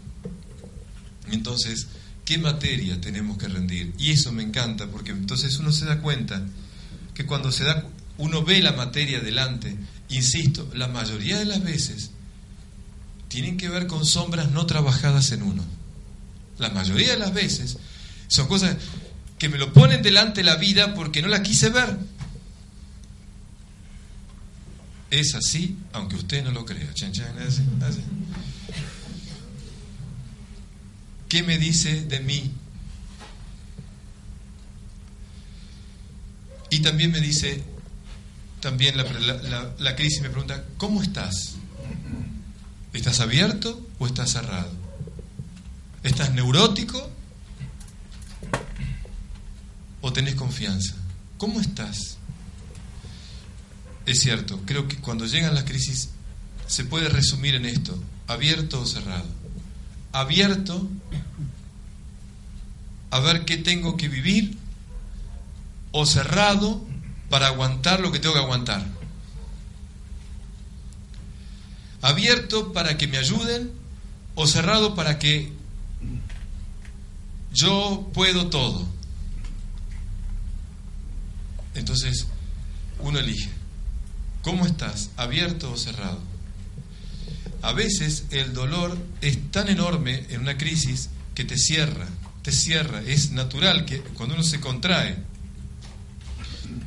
Entonces, ¿qué materia tenemos que rendir? Y eso me encanta, porque entonces uno se da cuenta que cuando se da, uno ve la materia delante, insisto, la mayoría de las veces tienen que ver con sombras no trabajadas en uno. La mayoría de las veces son cosas que me lo ponen delante la vida porque no la quise ver. Es así, aunque usted no lo crea. ¿Qué me dice de mí? Y también me dice, también la, la crisis me pregunta, ¿cómo estás? ¿Estás abierto o estás cerrado? ¿Estás neurótico o tenés confianza? ¿Cómo estás? Es cierto, creo que cuando llegan las crisis se puede resumir en esto, abierto o cerrado. Abierto a ver qué tengo que vivir o cerrado para aguantar lo que tengo que aguantar. Abierto para que me ayuden o cerrado para que yo puedo todo. Entonces, uno elige. ¿Cómo estás? ¿Abierto o cerrado? A veces el dolor es tan enorme en una crisis que te cierra, te cierra. Es natural que cuando uno se contrae.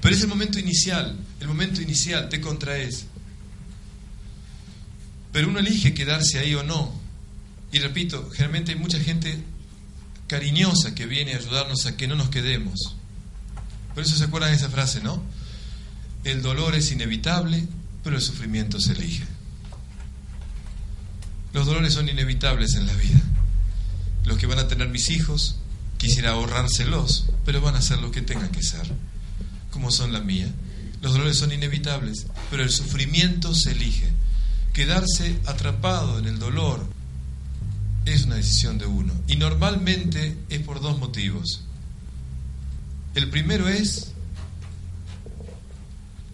Pero es el momento inicial, el momento inicial, te contraes. Pero uno elige quedarse ahí o no. Y repito, generalmente hay mucha gente cariñosa que viene a ayudarnos a que no nos quedemos. Por eso se acuerdan de esa frase, ¿no? El dolor es inevitable, pero el sufrimiento se elige. Los dolores son inevitables en la vida. Los que van a tener mis hijos, quisiera ahorrárselos, pero van a hacer lo que tengan que ser, como son la mía. Los dolores son inevitables, pero el sufrimiento se elige. Quedarse atrapado en el dolor es una decisión de uno. Y normalmente es por dos motivos. El primero es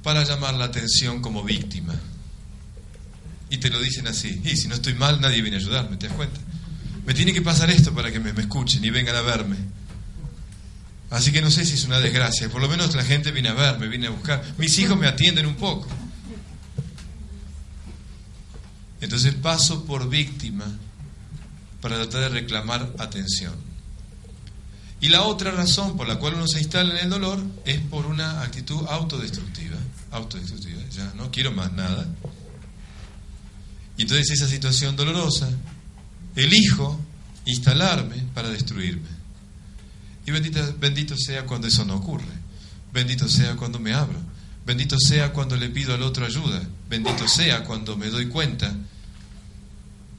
para llamar la atención como víctima. Y te lo dicen así. Y si no estoy mal, nadie viene a ayudarme, ¿te das cuenta? Me tiene que pasar esto para que me, me escuchen y vengan a verme. Así que no sé si es una desgracia. Por lo menos la gente viene a verme, viene a buscar. Mis hijos me atienden un poco. Entonces paso por víctima para tratar de reclamar atención. Y la otra razón por la cual uno se instala en el dolor es por una actitud autodestructiva. Autodestructiva, ya no quiero más nada. Y entonces esa situación dolorosa, elijo instalarme para destruirme. Y bendito, bendito sea cuando eso no ocurre. Bendito sea cuando me abro. Bendito sea cuando le pido al otro ayuda. Bendito sea cuando me doy cuenta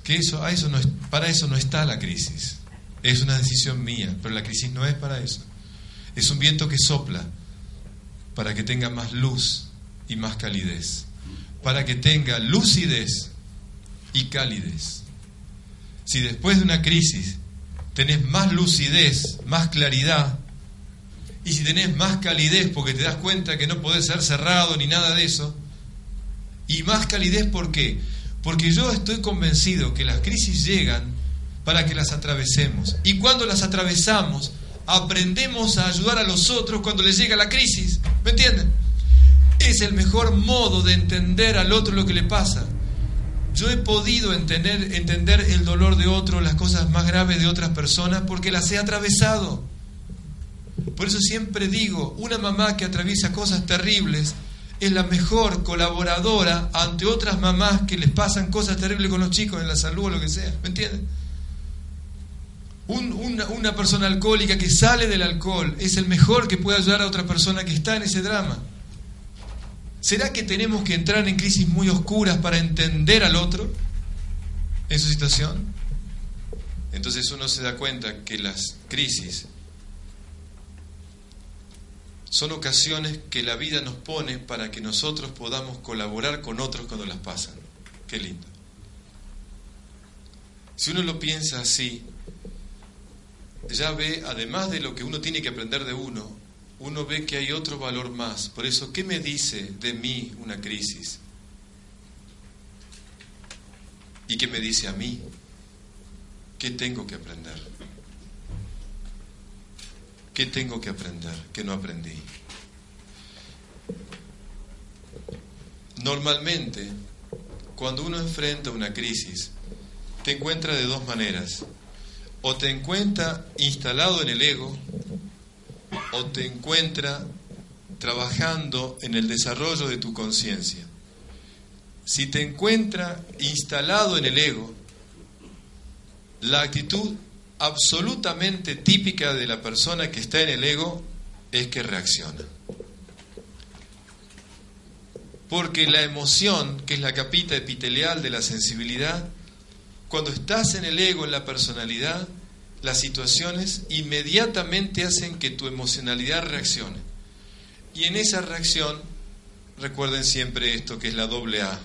que eso, a eso no es, para eso no está la crisis. Es una decisión mía, pero la crisis no es para eso. Es un viento que sopla para que tenga más luz y más calidez. Para que tenga lucidez y calidez. Si después de una crisis tenés más lucidez, más claridad, y si tenés más calidez porque te das cuenta que no podés ser cerrado ni nada de eso, y más calidez ¿por qué? Porque yo estoy convencido que las crisis llegan para que las atravesemos. Y cuando las atravesamos, aprendemos a ayudar a los otros cuando les llega la crisis. ¿Me entienden? Es el mejor modo de entender al otro lo que le pasa. Yo he podido entender, entender el dolor de otro, las cosas más graves de otras personas, porque las he atravesado. Por eso siempre digo, una mamá que atraviesa cosas terribles es la mejor colaboradora ante otras mamás que les pasan cosas terribles con los chicos en la salud o lo que sea. ¿Me entienden? una, una persona alcohólica que sale del alcohol es el mejor que puede ayudar a otra persona que está en ese drama. ¿Será que tenemos que entrar en crisis muy oscuras para entender al otro en su situación? Entonces uno se da cuenta que las crisis son ocasiones que la vida nos pone para que nosotros podamos colaborar con otros cuando las pasan. Qué lindo. Si uno lo piensa así, ya ve, además de lo que uno tiene que aprender de uno, uno ve que hay otro valor más. Por eso, ¿qué me dice de mí una crisis? ¿Y qué me dice a mí? ¿Qué tengo que aprender? ¿Qué tengo que aprender que no aprendí? Normalmente, cuando uno enfrenta una crisis, te encuentra de dos maneras. O te encuentra instalado en el ego, o te encuentra trabajando en el desarrollo de tu conciencia. Si te encuentra instalado en el ego, la actitud absolutamente típica de la persona que está en el ego es que reacciona. Porque la emoción, que es la capita epitelial de la sensibilidad, cuando estás en el ego, en la personalidad, las situaciones inmediatamente hacen que tu emocionalidad reaccione. Y en esa reacción, recuerden siempre esto que es la doble A,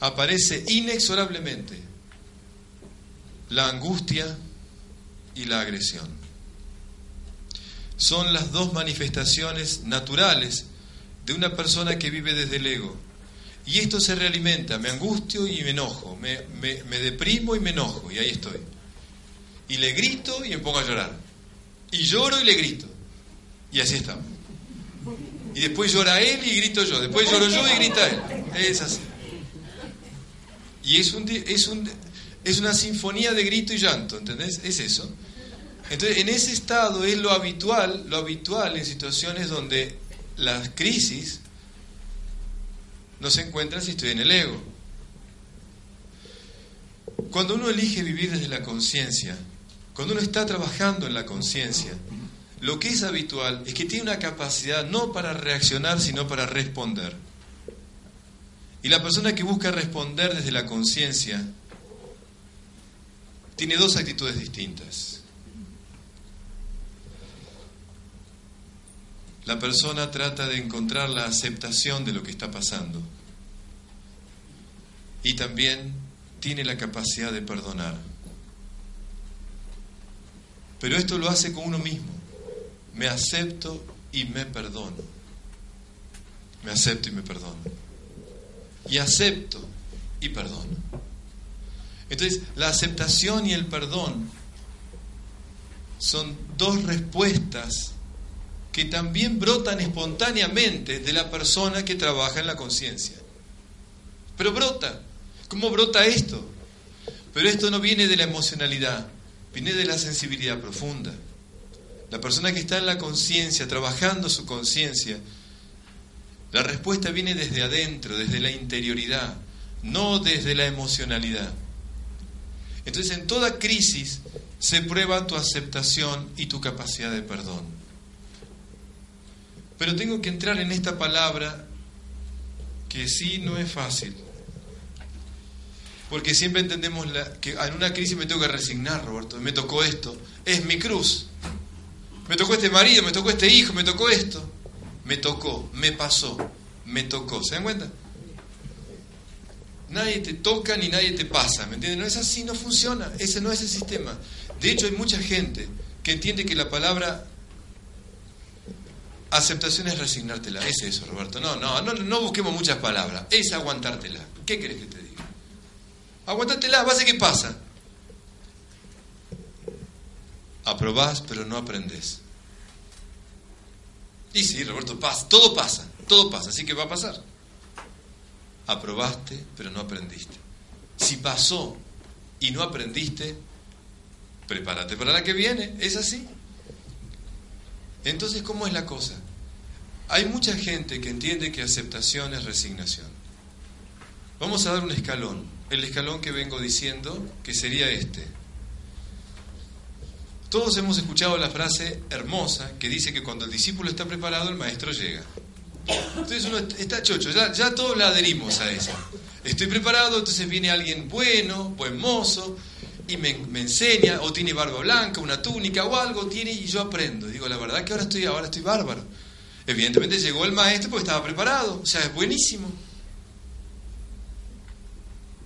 aparece inexorablemente la angustia y la agresión. Son las dos manifestaciones naturales de una persona que vive desde el ego. Y esto se realimenta, me angustio y me enojo, me, me deprimo y me enojo, y ahí estoy y le grito y me pongo a llorar. Y lloro y le grito. Y así estamos. Y después llora él y grito yo. Después lloro yo y grita él. Es así. Y es, un, es, un, es una sinfonía de grito y llanto, ¿entendés? Es eso. Entonces, en ese estado es lo habitual, lo habitual en situaciones donde las crisis no se encuentran si estoy en el ego. Cuando uno elige vivir desde la conciencia, cuando uno está trabajando en la conciencia, lo que es habitual es que tiene una capacidad no para reaccionar, sino para responder. Y la persona que busca responder desde la conciencia tiene dos actitudes distintas. la persona trata de encontrar la aceptación de lo que está pasando. Y también tiene la capacidad de perdonar. Pero esto lo hace con uno mismo. Me acepto y me perdono. Me acepto y me perdono. Y acepto y perdono. Entonces, la aceptación y el perdón son dos respuestas que también brotan espontáneamente de la persona que trabaja en la conciencia. Pero brota. ¿Cómo brota esto? Pero esto no viene de la emocionalidad, viene de la sensibilidad profunda. La persona que está en la conciencia, trabajando su conciencia, la respuesta viene desde adentro, desde la interioridad, no desde la emocionalidad. Entonces en toda crisis se prueba tu aceptación y tu capacidad de perdón. Pero tengo que entrar en esta palabra que sí no es fácil. Porque siempre entendemos que en una crisis me tengo que resignar, Roberto. Me tocó esto. Es mi cruz. Me tocó este marido, me tocó este hijo, me tocó esto. Me tocó, me pasó, me tocó. ¿Se dan cuenta? Nadie te toca ni nadie te pasa, ¿me entiendes? No es así, no funciona, ese no es el sistema. De hecho, hay mucha gente que entiende que la palabra aceptación es resignártela. Es eso, Roberto. No, no, no, busquemos muchas palabras, es aguantártela. ¿Qué crees que te diga? Aguantártela, base qué pasa. Aprobás, pero no aprendés. Y sí, Roberto, pasa, todo pasa, todo pasa, así que va a pasar aprobaste, pero no aprendiste. Si pasó y no aprendiste, prepárate para la que viene, es así. Entonces, ¿cómo es la cosa? Hay mucha gente que entiende que aceptación es resignación. Vamos a dar un escalón, el escalón que vengo diciendo, que sería este. Todos hemos escuchado la frase hermosa que dice que cuando el discípulo está preparado, el maestro llega. Entonces uno está chocho, ya, todos la adherimos a eso. Estoy preparado, entonces viene alguien bueno, buen mozo, y me, enseña, o tiene barba blanca, una túnica o algo, tiene y yo aprendo. Digo, la verdad que ahora estoy, ahora estoy bárbaro. Evidentemente llegó el maestro porque estaba preparado, o sea, es buenísimo.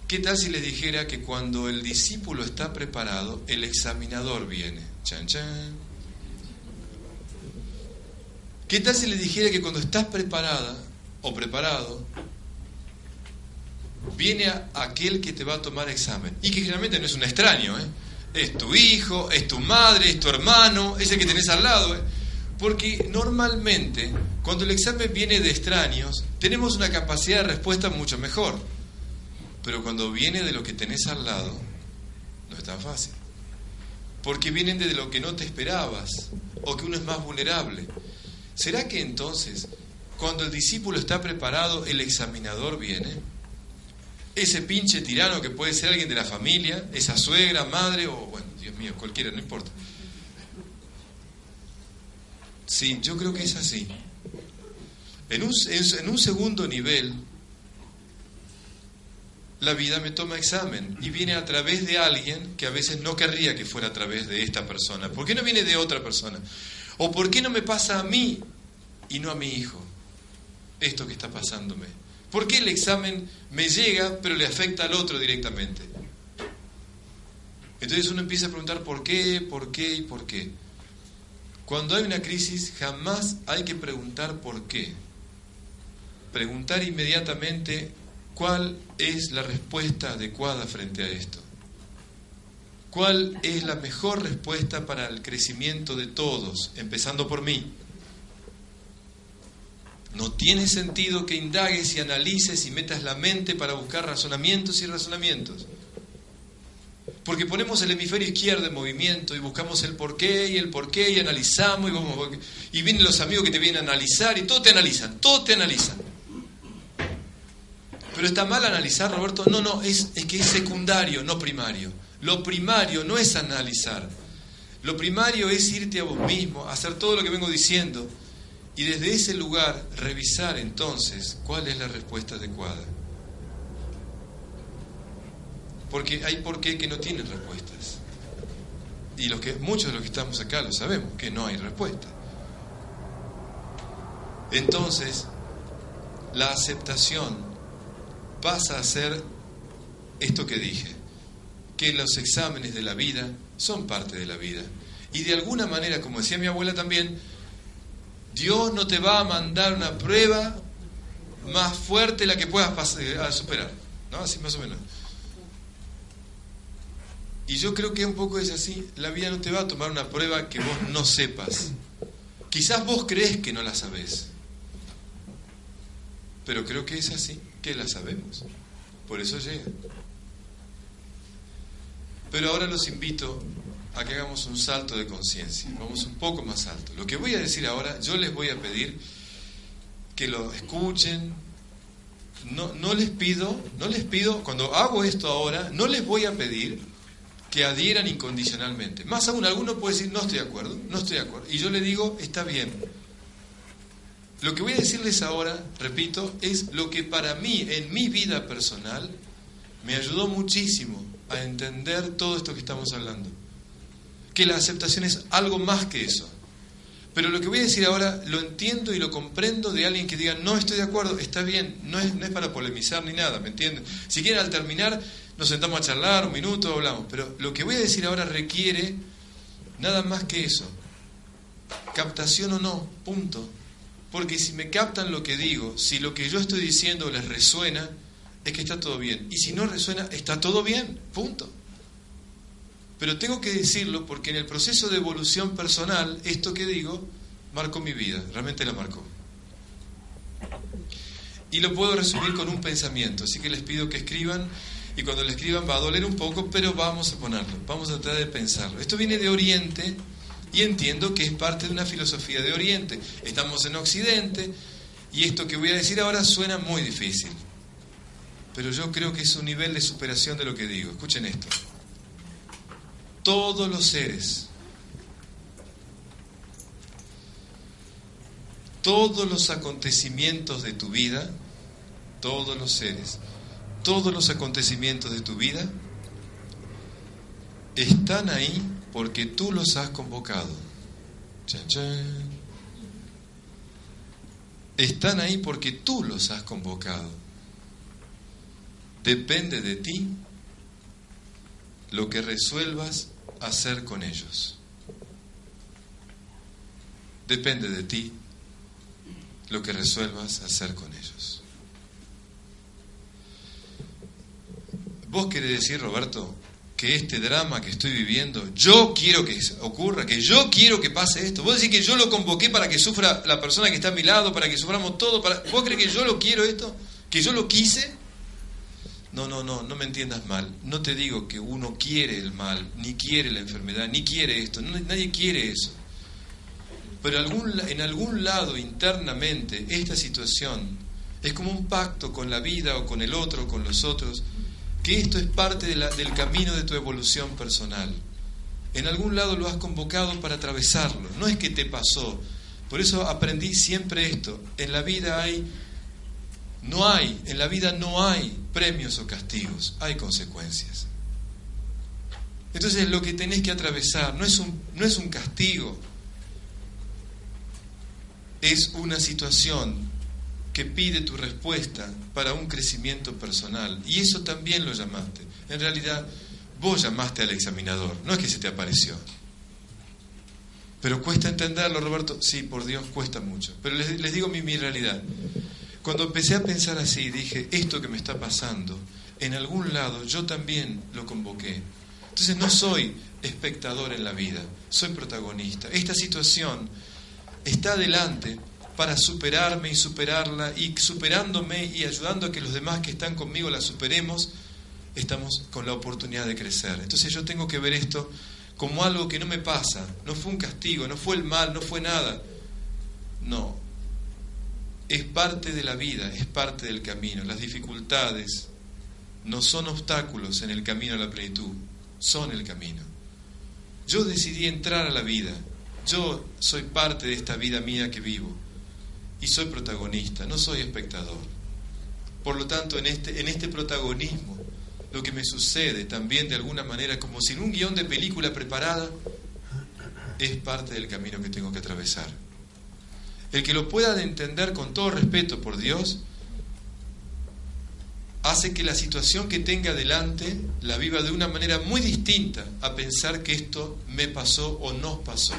¿Qué tal si les dijera que cuando el discípulo está preparado, el examinador viene? Chan, chan. ¿Qué tal si le dijera que cuando estás preparada o preparado, viene aquel que te va a tomar examen? Y que generalmente no es un extraño, ¿eh? Es tu hijo, es tu madre, es tu hermano, es el que tenés al lado, ¿eh? Porque normalmente, cuando el examen viene de extraños, tenemos una capacidad de respuesta mucho mejor. Pero cuando viene de lo que tenés al lado, no es tan fácil. Porque vienen de lo que no te esperabas, o que uno es más vulnerable. ¿Será que entonces, cuando el discípulo está preparado, el examinador viene? Ese pinche tirano que puede ser alguien de la familia, esa suegra, madre o, bueno, Dios mío, cualquiera, no importa. Sí, yo creo que es así. En un, en un segundo nivel, la vida me toma examen y viene a través de alguien que a veces no querría que fuera a través de esta persona. ¿Por qué no viene de otra persona? ¿O por qué no me pasa a mí y no a mi hijo esto que está pasándome? ¿Por qué el examen me llega pero le afecta al otro directamente? Entonces uno empieza a preguntar por qué, por qué y por qué. Cuando hay una crisis jamás hay que preguntar por qué. Preguntar inmediatamente cuál es la respuesta adecuada frente a esto. ¿Cuál es la mejor respuesta para el crecimiento de todos, empezando por mí? No tiene sentido que indagues y analices y metas la mente para buscar razonamientos y razonamientos. Porque ponemos el hemisferio izquierdo en movimiento y buscamos el porqué y el porqué y analizamos y, vamos, y vienen los amigos que te vienen a analizar y todo te analizan, todo te analizan. Pero está mal analizar, Roberto. No, no, es, es que es secundario, no primario. Lo primario no es analizar. Lo primario es irte a vos mismo, hacer todo lo que vengo diciendo y desde ese lugar revisar entonces cuál es la respuesta adecuada. Porque hay por qué que no tienen respuestas. Y los que, muchos de los que estamos acá lo sabemos, que no hay respuesta. Entonces, la aceptación pasa a ser esto que dije, que los exámenes de la vida son parte de la vida. Y de alguna manera, como decía mi abuela también, Dios no te va a mandar una prueba más fuerte la que puedas eh, superar. ¿No? Así más o menos. Y yo creo que un poco es así. La vida no te va a tomar una prueba que vos no sepas. Quizás vos crees que no la sabés. Pero creo que es así, que la sabemos. Por eso llega. Pero ahora los invito a que hagamos un salto de conciencia. Vamos un poco más alto. Lo que voy a decir ahora, yo les voy a pedir que lo escuchen. No, no les pido, no les pido, cuando hago esto ahora, no les voy a pedir que adhieran incondicionalmente. Más aún, alguno puede decir, no estoy de acuerdo, no estoy de acuerdo. Y yo le digo, está bien. Lo que voy a decirles ahora, repito, es lo que para mí, en mi vida personal, me ayudó muchísimo a entender todo esto que estamos hablando. Que la aceptación es algo más que eso. Pero lo que voy a decir ahora lo entiendo y lo comprendo de alguien que diga, no estoy de acuerdo, está bien, no es, no es para polemizar ni nada, ¿me entienden? Si quieren al terminar, nos sentamos a charlar un minuto, hablamos. Pero lo que voy a decir ahora requiere nada más que eso. Captación o no, punto. Porque si me captan lo que digo, si lo que yo estoy diciendo les resuena, es que está todo bien. Y si no resuena, está todo bien, punto. Pero tengo que decirlo porque en el proceso de evolución personal, esto que digo, marcó mi vida, realmente la marcó. Y lo puedo resumir con un pensamiento, así que les pido que escriban y cuando lo escriban va a doler un poco, pero vamos a ponerlo, vamos a tratar de pensarlo. Esto viene de Oriente y entiendo que es parte de una filosofía de Oriente. Estamos en Occidente y esto que voy a decir ahora suena muy difícil, pero yo creo que es un nivel de superación de lo que digo. Escuchen esto todos los seres, todos los acontecimientos de tu vida, todos los seres, todos los acontecimientos de tu vida están ahí porque tú los has convocado. Están ahí porque tú los has convocado. Depende de ti lo que resuelvas hacer con ellos. Depende de ti lo que resuelvas hacer con ellos. ¿Vos querés decir, Roberto, que este drama que estoy viviendo, yo quiero que ocurra, que yo quiero que pase esto? ¿Vos decís que yo lo convoqué para que sufra la persona que está a mi lado, para que suframos todo? ¿Vos crees que yo lo quiero esto? ¿Que yo lo quise? No, no, no, no me entiendas mal. No te digo que uno quiere el mal, ni quiere la enfermedad, ni quiere esto. nadie quiere eso. Pero en algún lado internamente esta situación es como un pacto con la vida o con el otro con los otros, que esto es parte del camino de tu evolución personal. En algún lado lo has convocado para atravesarlo. No es que te pasó. Por eso aprendí siempre esto. En la vida hay no hay, en la vida no hay premios o castigos, hay consecuencias. Entonces lo que tenés que atravesar no es un, no es un castigo, es una situación que pide tu respuesta para un crecimiento personal. Y eso también lo llamaste. En realidad, vos llamaste al examinador, no es que se te apareció. Pero cuesta entenderlo, Roberto. Sí, por Dios, cuesta mucho. Pero les, digo mi, mi realidad. Cuando empecé a pensar así, dije, esto que me está pasando, en algún lado yo también lo convoqué. Entonces no soy espectador en la vida, soy protagonista. Esta situación está adelante para superarme y superarla y superándome y ayudando a que los demás que están conmigo la superemos, estamos con la oportunidad de crecer. Entonces yo tengo que ver esto como algo que no me pasa, no fue un castigo, no fue el mal, no fue nada. No, es parte de la vida, es parte del camino. Las dificultades no son obstáculos en el camino a la plenitud, son el camino. Yo decidí entrar a la vida, yo soy parte de esta vida mía que vivo y soy protagonista, no soy espectador. Por lo tanto, en este, en este protagonismo, lo que me sucede también de alguna manera, como sin un guion de película preparada, es parte del camino que tengo que atravesar. El que lo pueda entender con todo respeto por Dios, hace que la situación que tenga delante la viva de una manera muy distinta a pensar que esto me pasó o nos pasó.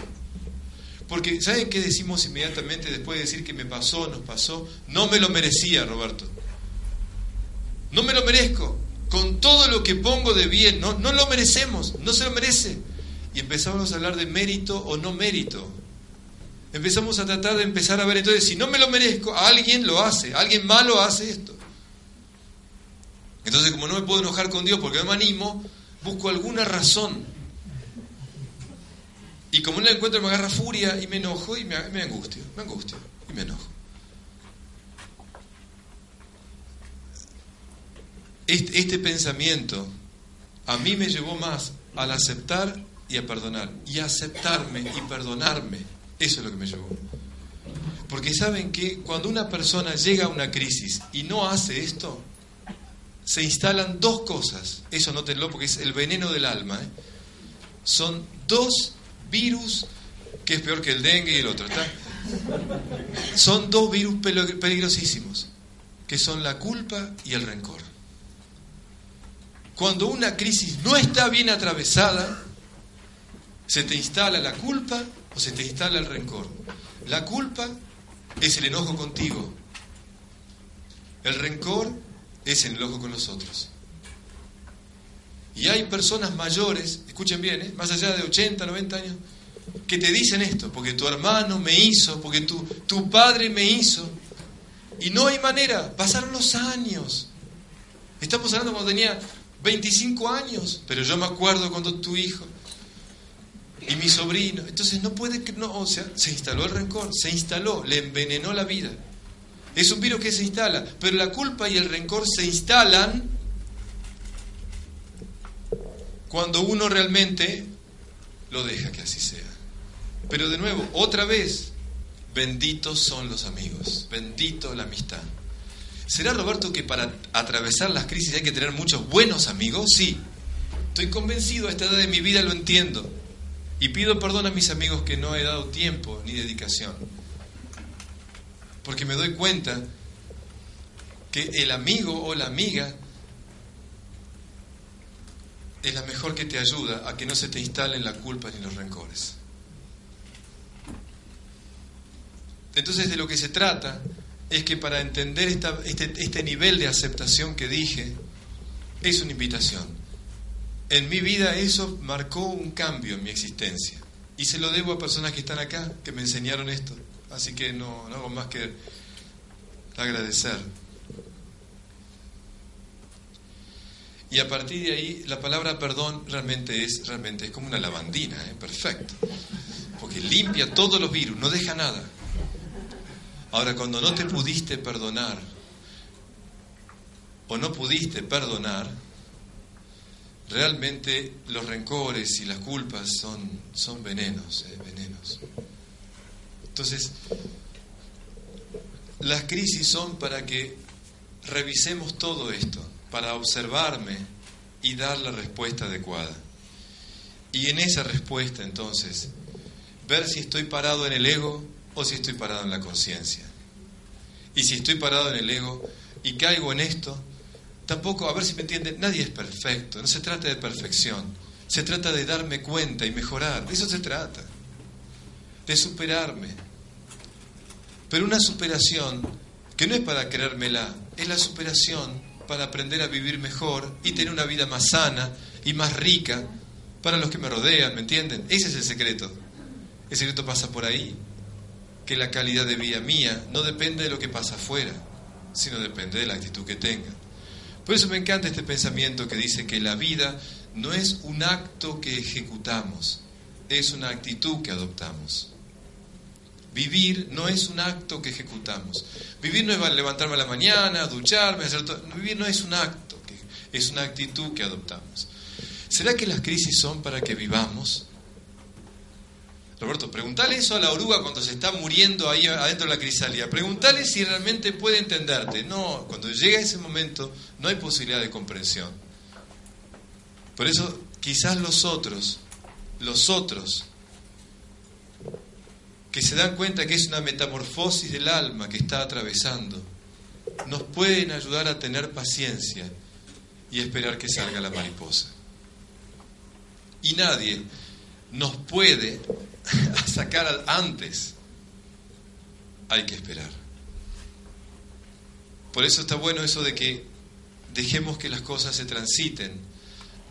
Porque, ¿saben qué decimos inmediatamente después de decir que me pasó, nos pasó? No me lo merecía, Roberto. No me lo merezco. Con todo lo que pongo de bien, no, no lo merecemos, no se lo merece. Y empezamos a hablar de mérito o no mérito. Empezamos a tratar de empezar a ver, entonces, si no me lo merezco, alguien lo hace, alguien malo hace esto. Entonces, como no me puedo enojar con Dios porque no me animo, busco alguna razón. Y como no la encuentro, me agarra furia y me enojo y me, angustio, me angustio y me enojo. Este, este, pensamiento a mí me llevó más al aceptar y a perdonar. Y aceptarme y perdonarme, eso es lo que me llevó. Porque saben que cuando una persona llega a una crisis y no hace esto, se instalan dos cosas. Eso nótenlo porque es el veneno del alma. ¿eh? Son dos virus, que es peor que el dengue y el otro. Son dos virus peligrosísimos, que son la culpa y el rencor. Cuando una crisis no está bien atravesada, se te instala la culpa o se te instala el rencor. La culpa es el enojo contigo. El rencor es el enojo con los otros. Y hay personas mayores, escuchen bien, ¿eh? más allá de 80, 90 años, que te dicen esto, porque tu hermano me hizo, porque tu, tu padre me hizo. Y no hay manera, pasaron los años. Estamos hablando cuando tenía 25 años, pero yo me acuerdo cuando tu hijo y mi sobrino. Entonces no puede que no, o sea, se instaló el rencor, se instaló, le envenenó la vida. Es un virus que se instala, pero la culpa y el rencor se instalan cuando uno realmente lo deja que así sea. Pero de nuevo, otra vez, benditos son los amigos, bendito la amistad. ¿Será Roberto que para atravesar las crisis hay que tener muchos buenos amigos? Sí. Estoy convencido, a esta edad de mi vida lo entiendo. Y pido perdón a mis amigos que no he dado tiempo ni dedicación porque me doy cuenta que el amigo o la amiga es la mejor que te ayuda a que no se te instalen la culpa ni los rencores. Entonces de lo que se trata es que para entender este, este nivel de aceptación que dije, es una invitación. En mi vida eso marcó un cambio en mi existencia. Y se lo debo a personas que están acá, que me enseñaron esto. Así que no, hago más que agradecer. Y a partir de ahí, la palabra perdón realmente es, realmente es como una lavandina, ¿eh? perfecto. Porque limpia todos los virus, no deja nada. Ahora, cuando no te pudiste perdonar, o no pudiste perdonar, realmente los rencores y las culpas son, son venenos, ¿eh? venenos. Entonces, las crisis son para que revisemos todo esto, para observarme y dar la respuesta adecuada. Y en esa respuesta, entonces, ver si estoy parado en el ego o si estoy parado en la conciencia. Y si estoy parado en el ego y caigo en esto, tampoco, a ver si me entienden, nadie es perfecto, no se trata de perfección, se trata de darme cuenta y mejorar, de eso se trata de superarme. Pero una superación que no es para creérmela, es la superación para aprender a vivir mejor y tener una vida más sana y más rica para los que me rodean, ¿me entienden? Ese es el secreto. El secreto pasa por ahí, que la calidad de vida mía no depende de lo que pasa afuera, sino depende de la actitud que tenga. Por eso me encanta este pensamiento que dice que la vida no es un acto que ejecutamos, es una actitud que adoptamos. Vivir no es un acto que ejecutamos. Vivir no es levantarme a la mañana, ducharme, hacer todo. Vivir no es un acto, es una actitud que adoptamos. ¿Será que las crisis son para que vivamos? Roberto, preguntale eso a la oruga cuando se está muriendo ahí adentro de la crisalia. Preguntale si realmente puede entenderte. No, cuando llega ese momento no hay posibilidad de comprensión. Por eso quizás los otros, los otros que se dan cuenta que es una metamorfosis del alma que está atravesando, nos pueden ayudar a tener paciencia y esperar que salga la mariposa. Y nadie nos puede [LAUGHS] sacar antes. Hay que esperar. Por eso está bueno eso de que dejemos que las cosas se transiten,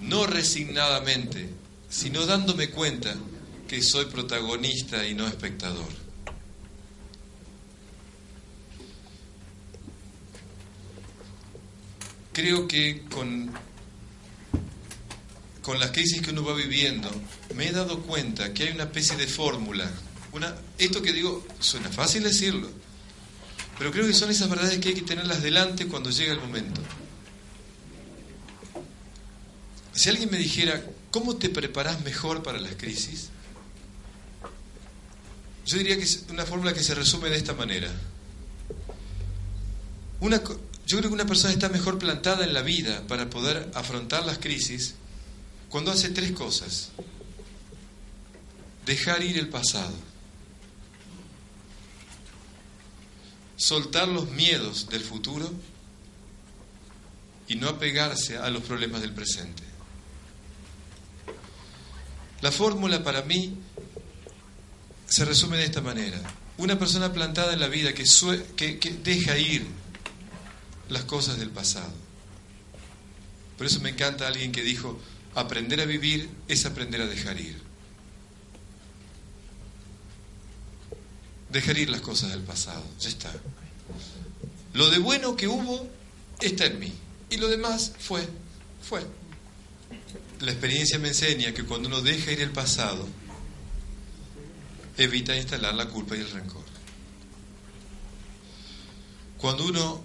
no resignadamente, sino dándome cuenta que soy protagonista y no espectador. Creo que con, con las crisis que uno va viviendo, me he dado cuenta que hay una especie de fórmula. Una, esto que digo, suena fácil decirlo, pero creo que son esas verdades que hay que tenerlas delante cuando llega el momento. Si alguien me dijera, ¿cómo te preparas mejor para las crisis? Yo diría que es una fórmula que se resume de esta manera. Una, yo creo que una persona está mejor plantada en la vida para poder afrontar las crisis cuando hace tres cosas. Dejar ir el pasado. Soltar los miedos del futuro y no apegarse a los problemas del presente. La fórmula para mí se resume de esta manera. Una persona plantada en la vida que, deja ir las cosas del pasado. Por eso me encanta alguien que dijo, aprender a vivir es aprender a dejar ir. Dejar ir las cosas del pasado, ya está. Lo de bueno que hubo está en mí. Y lo demás fue, fue. La experiencia me enseña que cuando uno deja ir el pasado, evita instalar la culpa y el rencor. Cuando uno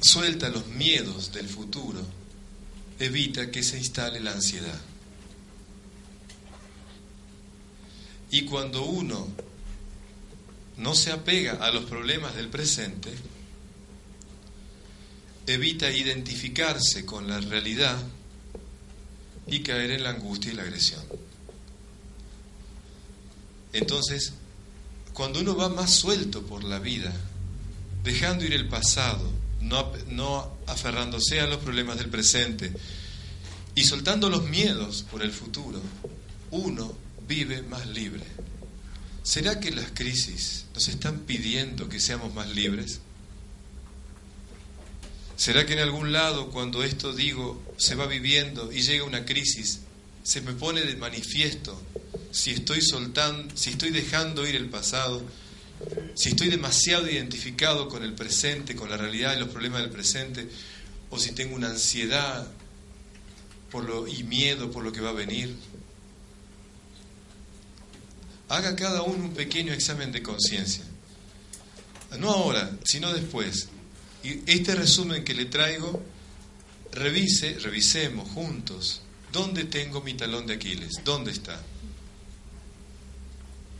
suelta los miedos del futuro, evita que se instale la ansiedad. Y cuando uno no se apega a los problemas del presente, evita identificarse con la realidad y caer en la angustia y la agresión. Entonces, cuando uno va más suelto por la vida, dejando ir el pasado, no, no aferrándose a los problemas del presente y soltando los miedos por el futuro, uno vive más libre. ¿Será que las crisis nos están pidiendo que seamos más libres? ¿Será que en algún lado cuando esto digo se va viviendo y llega una crisis, se me pone de manifiesto si estoy soltando, si estoy dejando ir el pasado, si estoy demasiado identificado con el presente, con la realidad y los problemas del presente, o si tengo una ansiedad y miedo por lo que va a venir. Haga cada uno un pequeño examen de conciencia. No ahora, sino después. Y este resumen que le traigo, revise, revisemos juntos. ¿Dónde tengo mi talón de Aquiles? ¿Dónde está?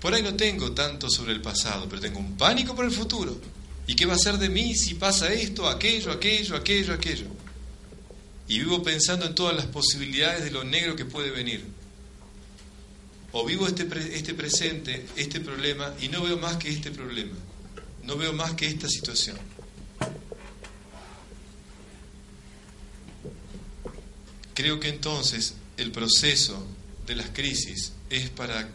Por ahí no tengo tanto sobre el pasado, pero tengo un pánico por el futuro. ¿Y qué va a ser de mí si pasa esto, aquello, aquello, aquello, aquello? Y vivo pensando en todas las posibilidades de lo negro que puede venir. O vivo este, este presente, este problema, y no veo más que este problema. No veo más que esta situación. Creo que entonces el proceso de las crisis es para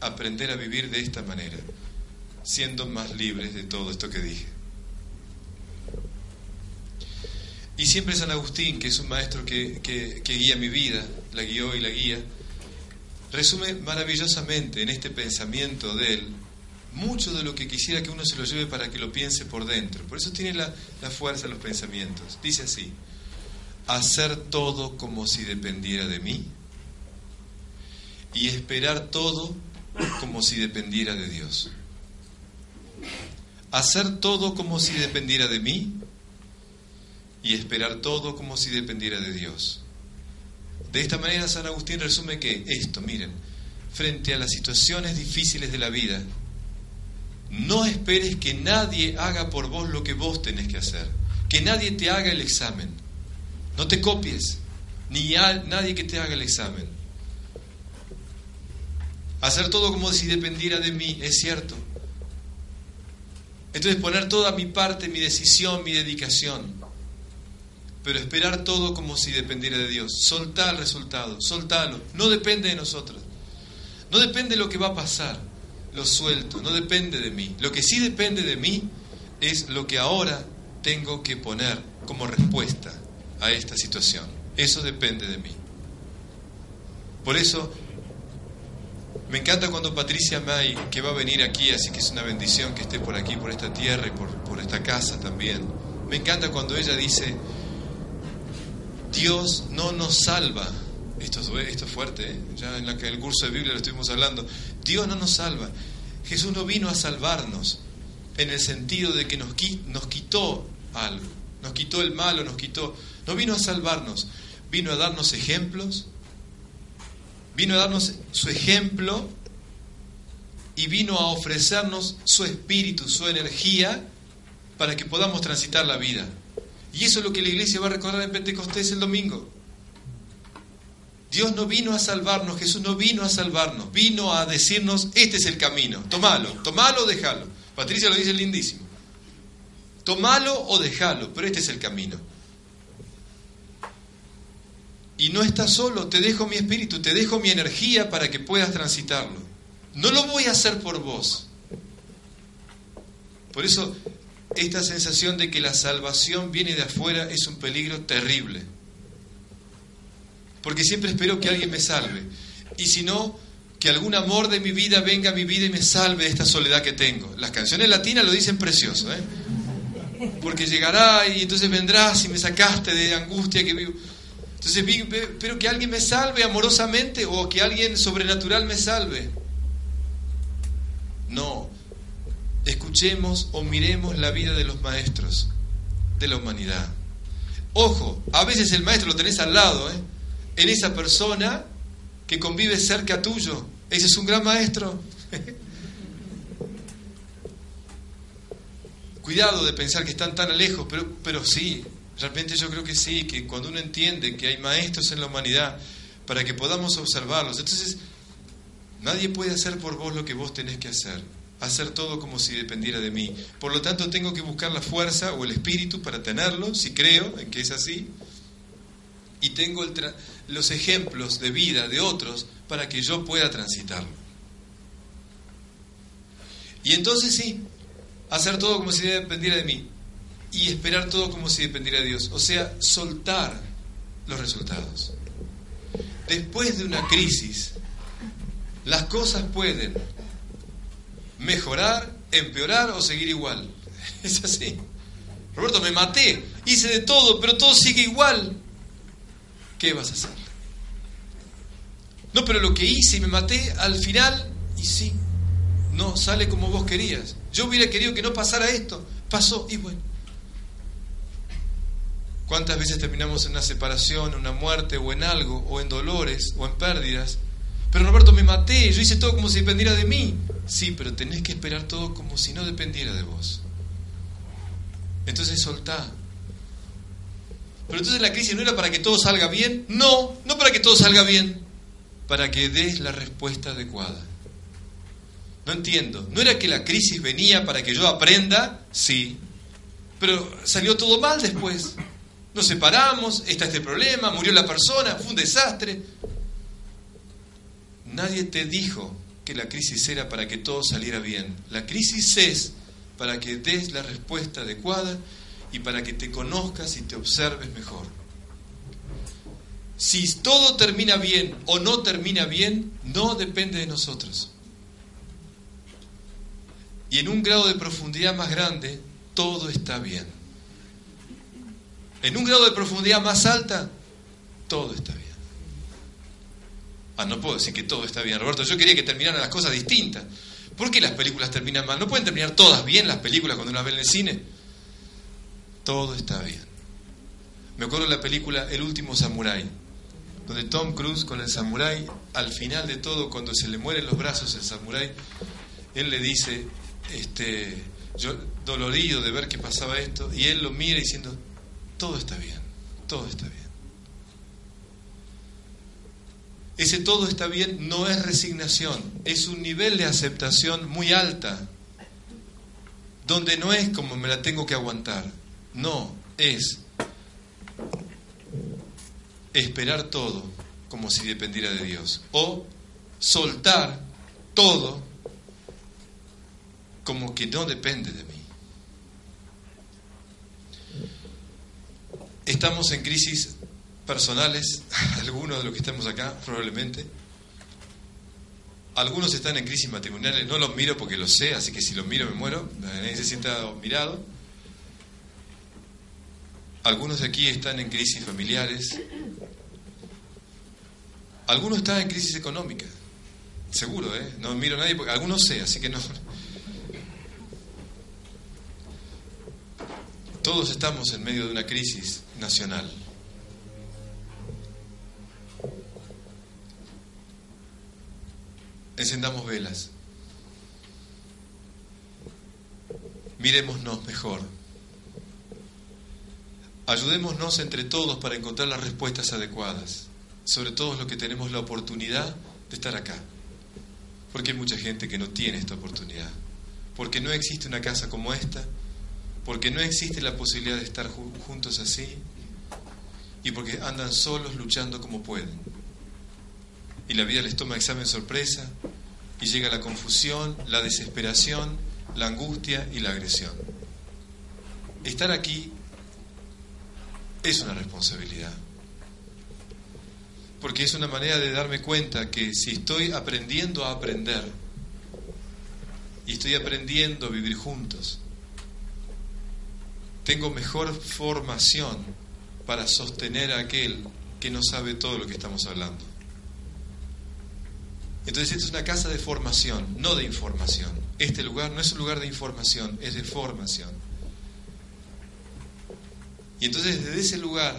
aprender a vivir de esta manera, siendo más libres de todo esto que dije. Y siempre San Agustín, que es un maestro que, que, guía mi vida, la guió y la guía, resume maravillosamente en este pensamiento de él mucho de lo que quisiera que uno se lo lleve para que lo piense por dentro. Por eso tiene la, la fuerza los pensamientos. Dice así, hacer todo como si dependiera de mí y esperar todo como si dependiera de Dios. Hacer todo como si dependiera de mí y esperar todo como si dependiera de Dios. De esta manera San Agustín resume que esto, miren, frente a las situaciones difíciles de la vida, no esperes que nadie haga por vos lo que vos tenés que hacer, que nadie te haga el examen, no te copies, ni nadie que te haga el examen Hacer todo como si dependiera de mí, es cierto. Entonces poner toda mi parte, mi decisión, mi dedicación. Pero esperar todo como si dependiera de Dios. Soltar el resultado, soltarlo. No depende de nosotros. No depende de lo que va a pasar. Lo suelto, no depende de mí. Lo que sí depende de mí es lo que ahora tengo que poner como respuesta a esta situación. Eso depende de mí. Por eso me encanta cuando Patricia May, que va a venir aquí, así que es una bendición que esté por aquí, por esta tierra y por, por esta casa también. Me encanta cuando ella dice, Dios no nos salva. Esto es, fuerte, ¿eh? ya en, la, en el curso de Biblia lo estuvimos hablando. Dios no nos salva. Jesús no vino a salvarnos en el sentido de que nos, nos quitó algo, nos quitó el malo, nos quitó... No vino a salvarnos, vino a darnos ejemplos, vino a darnos su ejemplo y vino a ofrecernos su espíritu, su energía, para que podamos transitar la vida. Y eso es lo que la iglesia va a recordar en Pentecostés el domingo. Dios no vino a salvarnos, Jesús no vino a salvarnos, vino a decirnos, este es el camino, tomalo, tomalo o déjalo. Patricia lo dice lindísimo. Tomalo o déjalo, pero este es el camino. Y no estás solo, te dejo mi espíritu, te dejo mi energía para que puedas transitarlo. No lo voy a hacer por vos. Por eso, esta sensación de que la salvación viene de afuera es un peligro terrible. Porque siempre espero que alguien me salve. Y si no, que algún amor de mi vida venga a mi vida y me salve de esta soledad que tengo. Las canciones latinas lo dicen precioso, ¿eh? Porque llegará y entonces vendrás y me sacaste de angustia que vivo. Entonces espero que alguien me salve amorosamente o que alguien sobrenatural me salve. No, escuchemos o miremos la vida de los maestros de la humanidad. Ojo, a veces el maestro lo tenés al lado, ¿eh? en esa persona que convive cerca tuyo. Ese es un gran maestro. [LAUGHS] Cuidado de pensar que están tan lejos, pero, pero sí, Realmente yo creo que sí, que cuando uno entiende que hay maestros en la humanidad para que podamos observarlos, entonces nadie puede hacer por vos lo que vos tenés que hacer, hacer todo como si dependiera de mí. Por lo tanto, tengo que buscar la fuerza o el espíritu para tenerlo, si creo en que es así, y tengo los ejemplos de vida de otros para que yo pueda transitarlo. Y entonces sí, hacer todo como si dependiera de mí y esperar todo como si dependiera de Dios. O sea, soltar los resultados. Después de una crisis, las cosas pueden mejorar, empeorar o seguir igual. [LAUGHS] Es así. Roberto, me maté, hice de todo, pero todo sigue igual. ¿Qué vas a hacer? No, pero lo que hice y me maté al final, y sí, no sale como vos querías. Yo hubiera querido que no pasara esto, pasó y bueno. ¿Cuántas veces terminamos en una separación, una muerte o en algo, o en dolores, o en pérdidas? Pero Roberto, me maté, yo hice todo como si dependiera de mí. Sí, pero tenés que esperar todo como si no dependiera de vos. Entonces soltá. Pero entonces la crisis no era para que todo salga bien. No, no para que todo salga bien. Para que des la respuesta adecuada. No entiendo. ¿No era que la crisis venía para que yo aprenda? Sí. Pero salió todo mal después. Nos separamos, está este problema, murió la persona, fue un desastre. Nadie te dijo que la crisis era para que todo saliera bien. La crisis es para que des la respuesta adecuada y para que te conozcas y te observes mejor. Si todo termina bien o no termina bien, no depende de nosotros. Y en un grado de profundidad más grande, todo está bien en un grado de profundidad más alta, todo está bien. Ah, no puedo decir que todo está bien, Roberto. Yo quería que terminaran las cosas distintas. ¿Por qué las películas terminan mal? ¿No pueden terminar todas bien las películas cuando uno las ve en el cine? Todo está bien. Me acuerdo de la película El último samurái, donde Tom Cruise con el samurái, al final de todo, cuando se le mueren los brazos el samurái, él le dice, este, yo dolorido de ver que pasaba esto, y él lo mira diciendo, todo está bien, todo está bien. Ese todo está bien no es resignación, es un nivel de aceptación muy alta, donde no es como me la tengo que aguantar, no, es esperar todo como si dependiera de Dios, o soltar todo como que no depende de mí. Estamos en crisis personales, [LAUGHS] algunos de los que estamos acá probablemente. Algunos están en crisis matrimoniales, no los miro porque los sé, así que si los miro me muero, nadie se sienta mirado. Algunos de aquí están en crisis familiares. Algunos están en crisis económica, seguro, ¿eh? No miro a nadie porque algunos sé, así que no. [LAUGHS] Todos estamos en medio de una crisis nacional. Encendamos velas. Miremosnos mejor. Ayudémonos entre todos para encontrar las respuestas adecuadas, sobre todo los que tenemos la oportunidad de estar acá. Porque hay mucha gente que no tiene esta oportunidad. Porque no existe una casa como esta, porque no existe la posibilidad de estar juntos así y porque andan solos luchando como pueden. Y la vida les toma examen sorpresa y llega la confusión, la desesperación, la angustia y la agresión. Estar aquí es una responsabilidad. Porque es una manera de darme cuenta que si estoy aprendiendo a aprender y estoy aprendiendo a vivir juntos, tengo mejor formación para sostener a aquel que no sabe todo lo que estamos hablando. Entonces esta es una casa de formación, no de información. Este lugar no es un lugar de información, es de formación. Y entonces desde ese lugar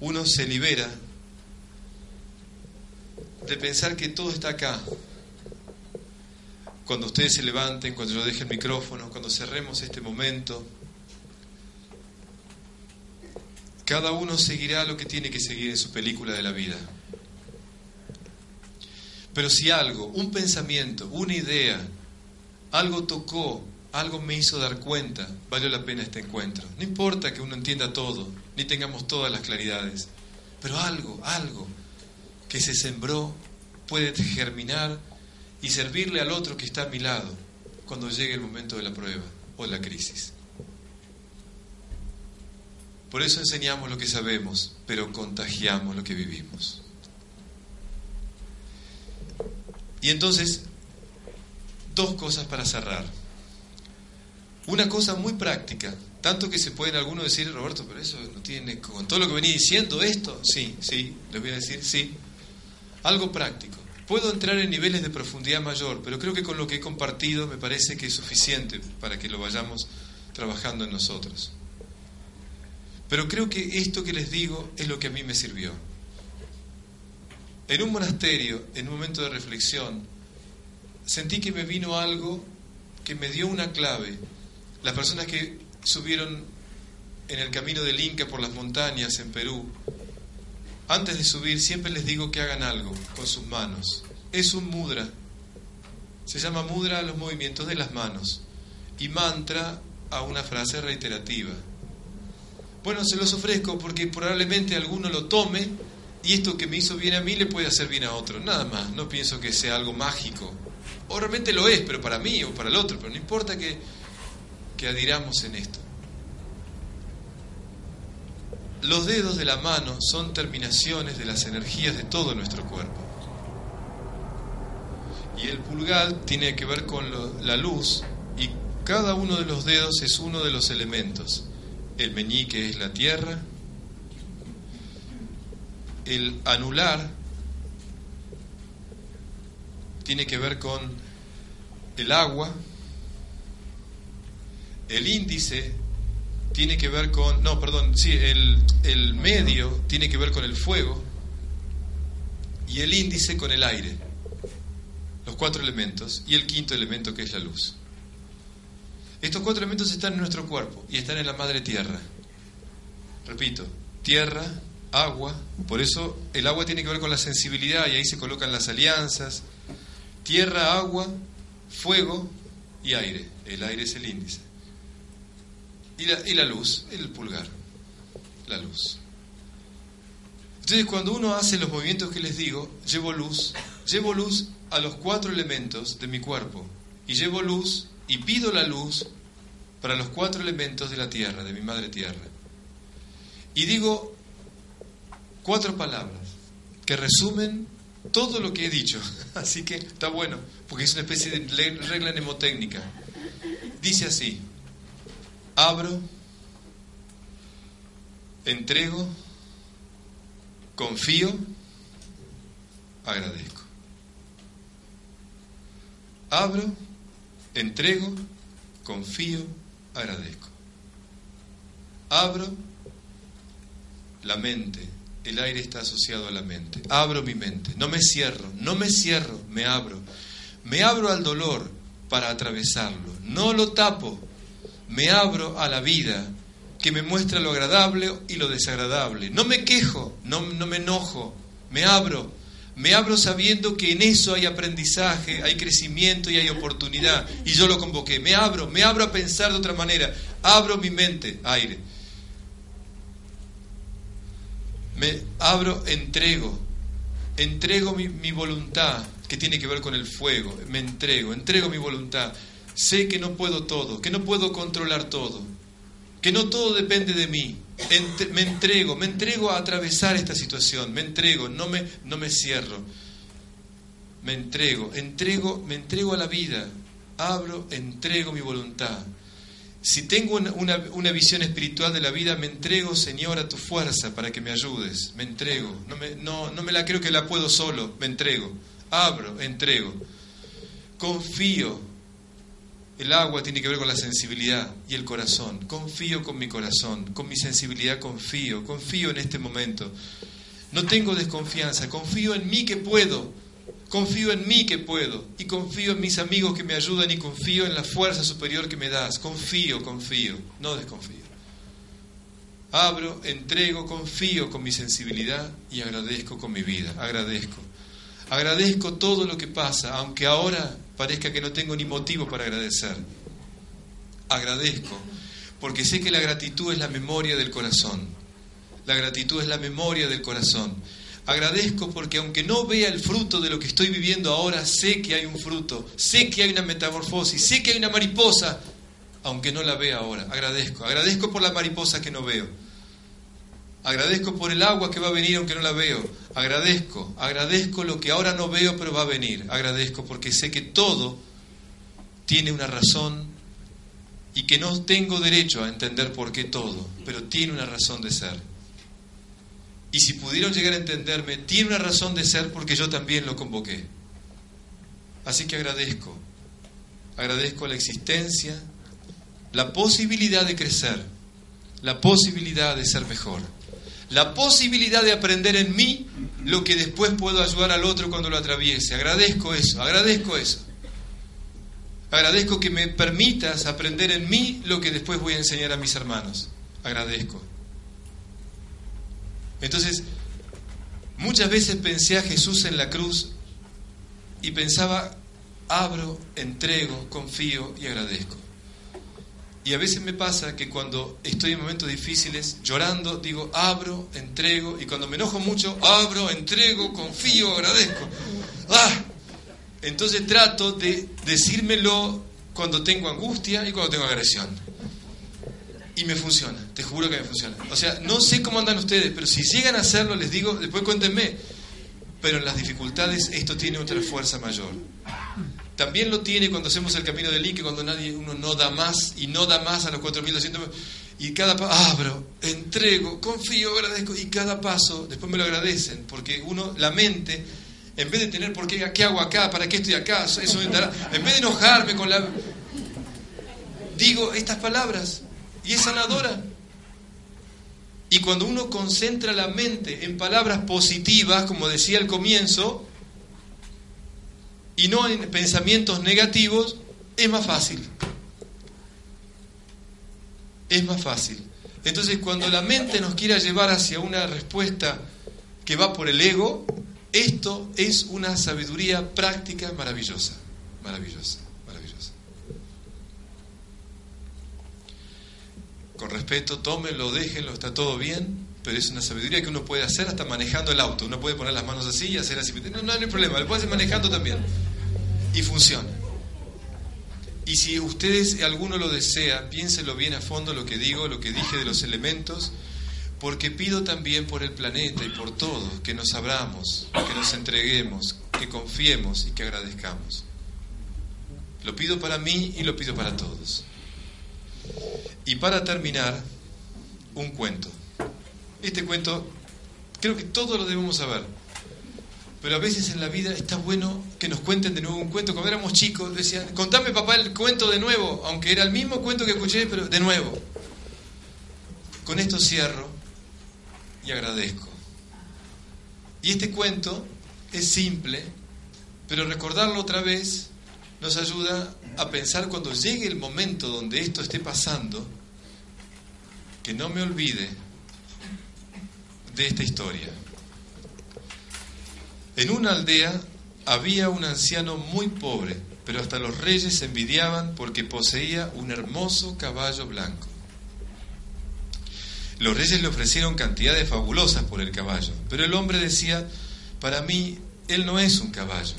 uno se libera de pensar que todo está acá. Cuando ustedes se levanten, cuando yo deje el micrófono, cuando cerremos este momento, Cada uno seguirá lo que tiene que seguir en su película de la vida. Pero si algo, un pensamiento, una idea, algo tocó, algo me hizo dar cuenta, valió la pena este encuentro. No importa que uno entienda todo, ni tengamos todas las claridades, pero algo, algo que se sembró puede germinar y servirle al otro que está a mi lado cuando llegue el momento de la prueba o la crisis. Por eso enseñamos lo que sabemos, pero contagiamos lo que vivimos. Y entonces, dos cosas para cerrar. Una cosa muy práctica, tanto que se pueden algunos decir, Roberto, pero eso no tiene, con todo lo que venía diciendo esto, sí, sí, les voy a decir, sí. Algo práctico. Puedo entrar en niveles de profundidad mayor, pero creo que con lo que he compartido me parece que es suficiente para que lo vayamos trabajando en nosotros. Pero creo que esto que les digo es lo que a mí me sirvió. En un monasterio, en un momento de reflexión, sentí que me vino algo que me dio una clave. Las personas que subieron en el camino del Inca por las montañas en Perú, antes de subir siempre les digo que hagan algo con sus manos. Es un mudra. Se llama mudra a los movimientos de las manos y mantra a una frase reiterativa. Bueno, se los ofrezco porque probablemente alguno lo tome y esto que me hizo bien a mí le puede hacer bien a otro. Nada más, no pienso que sea algo mágico. O realmente lo es, pero para mí o para el otro, pero no importa que, que adhiramos en esto. Los dedos de la mano son terminaciones de las energías de todo nuestro cuerpo. Y el pulgar tiene que ver con la luz y cada uno de los dedos es uno de los elementos el meñique es la tierra, el anular tiene que ver con el agua, el índice tiene que ver con, no, perdón, sí, el, el medio tiene que ver con el fuego y el índice con el aire, los cuatro elementos, y el quinto elemento que es la luz. Estos cuatro elementos están en nuestro cuerpo y están en la madre tierra. Repito, tierra, agua, por eso el agua tiene que ver con la sensibilidad y ahí se colocan las alianzas, tierra, agua, fuego y aire. El aire es el índice. Y la, y la luz, el pulgar, la luz. Entonces cuando uno hace los movimientos que les digo, llevo luz, llevo luz a los cuatro elementos de mi cuerpo y llevo luz y pido la luz para los cuatro elementos de la tierra, de mi madre tierra. Y digo cuatro palabras que resumen todo lo que he dicho. [LAUGHS] Así que está bueno, porque es una especie de regla mnemotécnica. Dice así, abro, entrego, confío, agradezco. Abro, entrego, confío, agradezco. Abro la mente, el aire está asociado a la mente. Abro mi mente, no me cierro, no me cierro, me abro. Me abro al dolor para atravesarlo, no lo tapo, me abro a la vida que me muestra lo agradable y lo desagradable. No me quejo, no, no me enojo, me abro. Me abro sabiendo que en eso hay aprendizaje, hay crecimiento y hay oportunidad. Y yo lo convoqué. Me abro, me abro a pensar de otra manera. Abro mi mente, aire. Me abro, entrego. Entrego mi, voluntad, que tiene que ver con el fuego. Me entrego, entrego mi voluntad. Sé que no puedo todo, que no puedo controlar todo, que no todo depende de mí. me entrego, me entrego a atravesar esta situación, me entrego, no me, no me cierro. Me entrego, entrego, me entrego a la vida, abro, entrego mi voluntad. Si tengo una, una, visión espiritual de la vida, me entrego, Señor, a tu fuerza para que me ayudes. Me entrego. No me, no, no me la creo que la puedo solo. Me entrego. Abro, entrego. Confío el agua tiene que ver con la sensibilidad y el corazón. Confío con mi corazón, con mi sensibilidad confío, confío en este momento. No tengo desconfianza, confío en mí que puedo, confío en mí que puedo y confío en mis amigos que me ayudan y confío en la fuerza superior que me das. Confío, confío, no desconfío. Abro, entrego, confío con mi sensibilidad y agradezco con mi vida, agradezco. Agradezco todo lo que pasa, aunque ahora parezca que no tengo ni motivo para agradecer. Agradezco, porque sé que la gratitud es la memoria del corazón. La gratitud es la memoria del corazón. Agradezco porque aunque no vea el fruto de lo que estoy viviendo ahora, sé que hay un fruto, sé que hay una metamorfosis, sé que hay una mariposa, aunque no la vea ahora. Agradezco, agradezco por la mariposa que no veo. Agradezco por el agua que va a venir aunque no la veo. Agradezco, agradezco lo que ahora no veo pero va a venir. Agradezco porque sé que todo tiene una razón y que no tengo derecho a entender por qué todo, pero tiene una razón de ser. Y si pudieron llegar a entenderme, tiene una razón de ser porque yo también lo convoqué. Así que agradezco, agradezco la existencia, la posibilidad de crecer, la posibilidad de ser mejor la posibilidad de aprender en mí lo que después puedo ayudar al otro cuando lo atraviese. Agradezco eso, agradezco eso. Agradezco que me permitas aprender en mí lo que después voy a enseñar a mis hermanos. Agradezco. Entonces, muchas veces pensé a Jesús en la cruz y pensaba, abro, entrego, confío y agradezco. Y a veces me pasa que cuando estoy en momentos difíciles, llorando, digo, abro, entrego, y cuando me enojo mucho, abro, entrego, confío, agradezco. ¡Ah! Entonces trato de decírmelo cuando tengo angustia y cuando tengo agresión. Y me funciona, te juro que me funciona. O sea, no sé cómo andan ustedes, pero si llegan a hacerlo, les digo, después cuéntenme. Pero en las dificultades esto tiene otra fuerza mayor. También lo tiene cuando hacemos el camino del Inque, cuando nadie, uno no da más y no da más a los 4.200. Y cada paso, abro, entrego, confío, agradezco. Y cada paso, después me lo agradecen, porque uno, la mente, en vez de tener, ¿por qué, qué hago acá? ¿Para qué estoy acá? Eso en vez de enojarme con la... Digo estas palabras y es sanadora. Y cuando uno concentra la mente en palabras positivas, como decía al comienzo, y no en pensamientos negativos, es más fácil. Es más fácil. Entonces, cuando la mente nos quiera llevar hacia una respuesta que va por el ego, esto es una sabiduría práctica maravillosa, maravillosa. Con respeto, tómenlo, déjenlo, está todo bien, pero es una sabiduría que uno puede hacer hasta manejando el auto. Uno puede poner las manos así y hacer así. No, no hay problema, lo puede hacer manejando también. Y funciona. Y si ustedes, alguno lo desea, piénselo bien a fondo lo que digo, lo que dije de los elementos, porque pido también por el planeta y por todos que nos abramos, que nos entreguemos, que confiemos y que agradezcamos. Lo pido para mí y lo pido para todos. Y para terminar, un cuento. Este cuento creo que todos lo debemos saber. Pero a veces en la vida está bueno que nos cuenten de nuevo un cuento. Cuando éramos chicos decían, contame papá el cuento de nuevo, aunque era el mismo cuento que escuché, pero de nuevo. Con esto cierro y agradezco. Y este cuento es simple, pero recordarlo otra vez nos ayuda a pensar cuando llegue el momento donde esto esté pasando, que no me olvide de esta historia. En una aldea había un anciano muy pobre, pero hasta los reyes se envidiaban porque poseía un hermoso caballo blanco. Los reyes le ofrecieron cantidades fabulosas por el caballo, pero el hombre decía, para mí, él no es un caballo,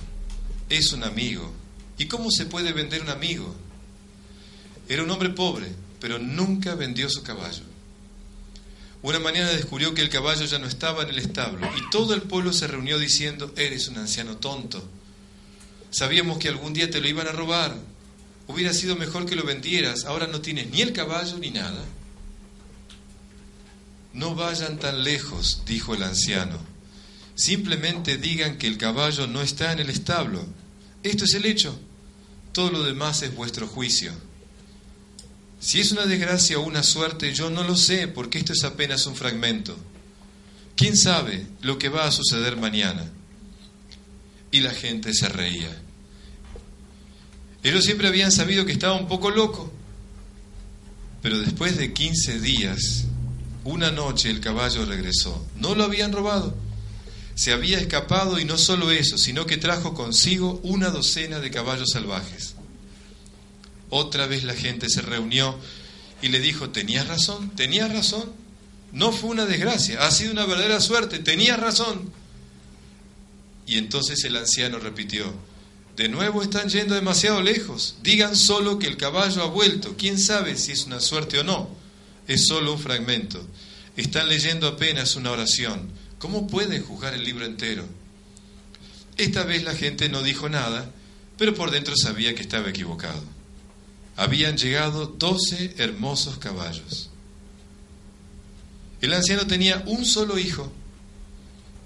es un amigo. ¿Y cómo se puede vender un amigo? Era un hombre pobre, pero nunca vendió su caballo. Una mañana descubrió que el caballo ya no estaba en el establo y todo el pueblo se reunió diciendo, eres un anciano tonto. Sabíamos que algún día te lo iban a robar. Hubiera sido mejor que lo vendieras. Ahora no tienes ni el caballo ni nada. No vayan tan lejos, dijo el anciano. Simplemente digan que el caballo no está en el establo. Esto es el hecho. Todo lo demás es vuestro juicio. Si es una desgracia o una suerte, yo no lo sé, porque esto es apenas un fragmento. ¿Quién sabe lo que va a suceder mañana? Y la gente se reía. Ellos siempre habían sabido que estaba un poco loco, pero después de 15 días, una noche el caballo regresó. No lo habían robado. Se había escapado y no solo eso, sino que trajo consigo una docena de caballos salvajes. Otra vez la gente se reunió y le dijo, tenías razón, tenías razón. No fue una desgracia, ha sido una verdadera suerte, tenías razón. Y entonces el anciano repitió, de nuevo están yendo demasiado lejos, digan solo que el caballo ha vuelto, quién sabe si es una suerte o no, es solo un fragmento. Están leyendo apenas una oración, ¿cómo pueden juzgar el libro entero? Esta vez la gente no dijo nada, pero por dentro sabía que estaba equivocado habían llegado doce hermosos caballos. El anciano tenía un solo hijo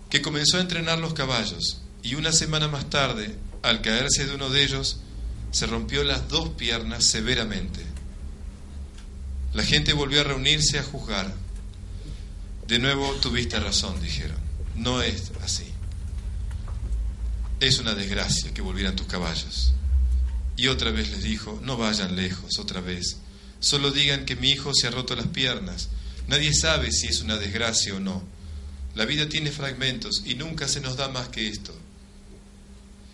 que comenzó a entrenar los caballos y una semana más tarde, al caerse de uno de ellos, se rompió las dos piernas severamente. La gente volvió a reunirse a juzgar. De nuevo tuviste razón, dijeron. No es así. Es una desgracia que volvieran tus caballos. Y otra vez les dijo, no vayan lejos, otra vez. Solo digan que mi hijo se ha roto las piernas. Nadie sabe si es una desgracia o no. La vida tiene fragmentos y nunca se nos da más que esto.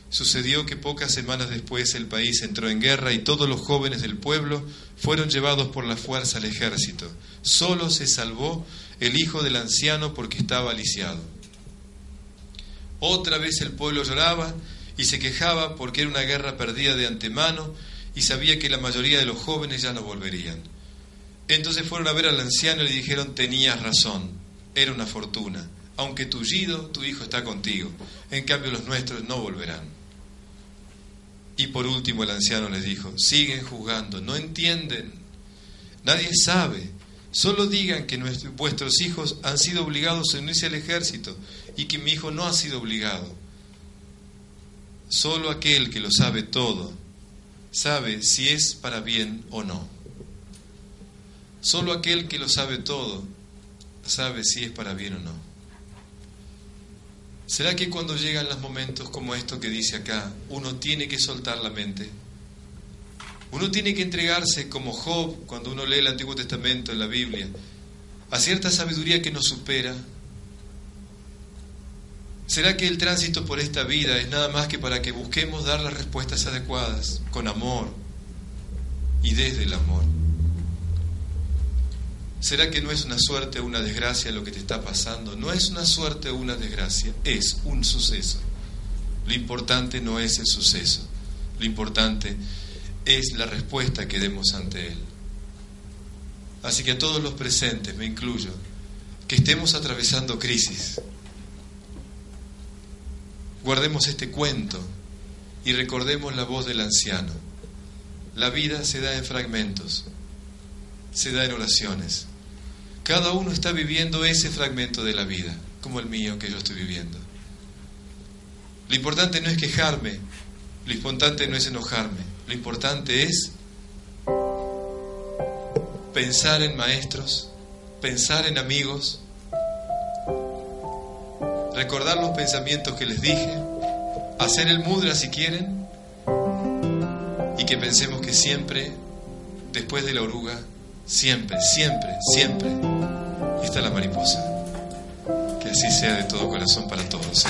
Sucedió que pocas semanas después el país entró en guerra y todos los jóvenes del pueblo fueron llevados por la fuerza al ejército. Solo se salvó el hijo del anciano porque estaba lisiado. Otra vez el pueblo lloraba y se quejaba porque era una guerra perdida de antemano y sabía que la mayoría de los jóvenes ya no volverían. Entonces fueron a ver al anciano y le dijeron, tenías razón, era una fortuna, aunque tullido, tu hijo está contigo, en cambio los nuestros no volverán. Y por último el anciano les dijo, siguen juzgando, no entienden, nadie sabe, solo digan que vuestros hijos han sido obligados a unirse al ejército y que mi hijo no ha sido obligado. Solo aquel que lo sabe todo sabe si es para bien o no. Solo aquel que lo sabe todo sabe si es para bien o no. ¿Será que cuando llegan los momentos como esto que dice acá, uno tiene que soltar la mente? Uno tiene que entregarse como Job cuando uno lee el Antiguo Testamento en la Biblia. a cierta sabiduría que nos supera? ¿Será que el tránsito por esta vida es nada más que para que busquemos dar las respuestas adecuadas, con amor y desde el amor? ¿Será que no es una suerte o una desgracia lo que te está pasando? No es una suerte o una desgracia, es un suceso. Lo importante no es el suceso, lo importante es la respuesta que demos ante él. Así que a todos los presentes, me incluyo, que estemos atravesando crisis, guardemos este cuento y recordemos la voz del anciano. La vida se da en fragmentos, se da en oraciones. Cada uno está viviendo ese fragmento de la vida, como el mío que yo estoy viviendo. Lo importante no es quejarme, lo importante no es enojarme, lo importante es pensar en maestros, pensar en amigos, recordar los pensamientos que les dije, hacer el mudra si quieren y que pensemos que siempre, después de la oruga, siempre, siempre, siempre está la mariposa. Que así sea de todo corazón para todos.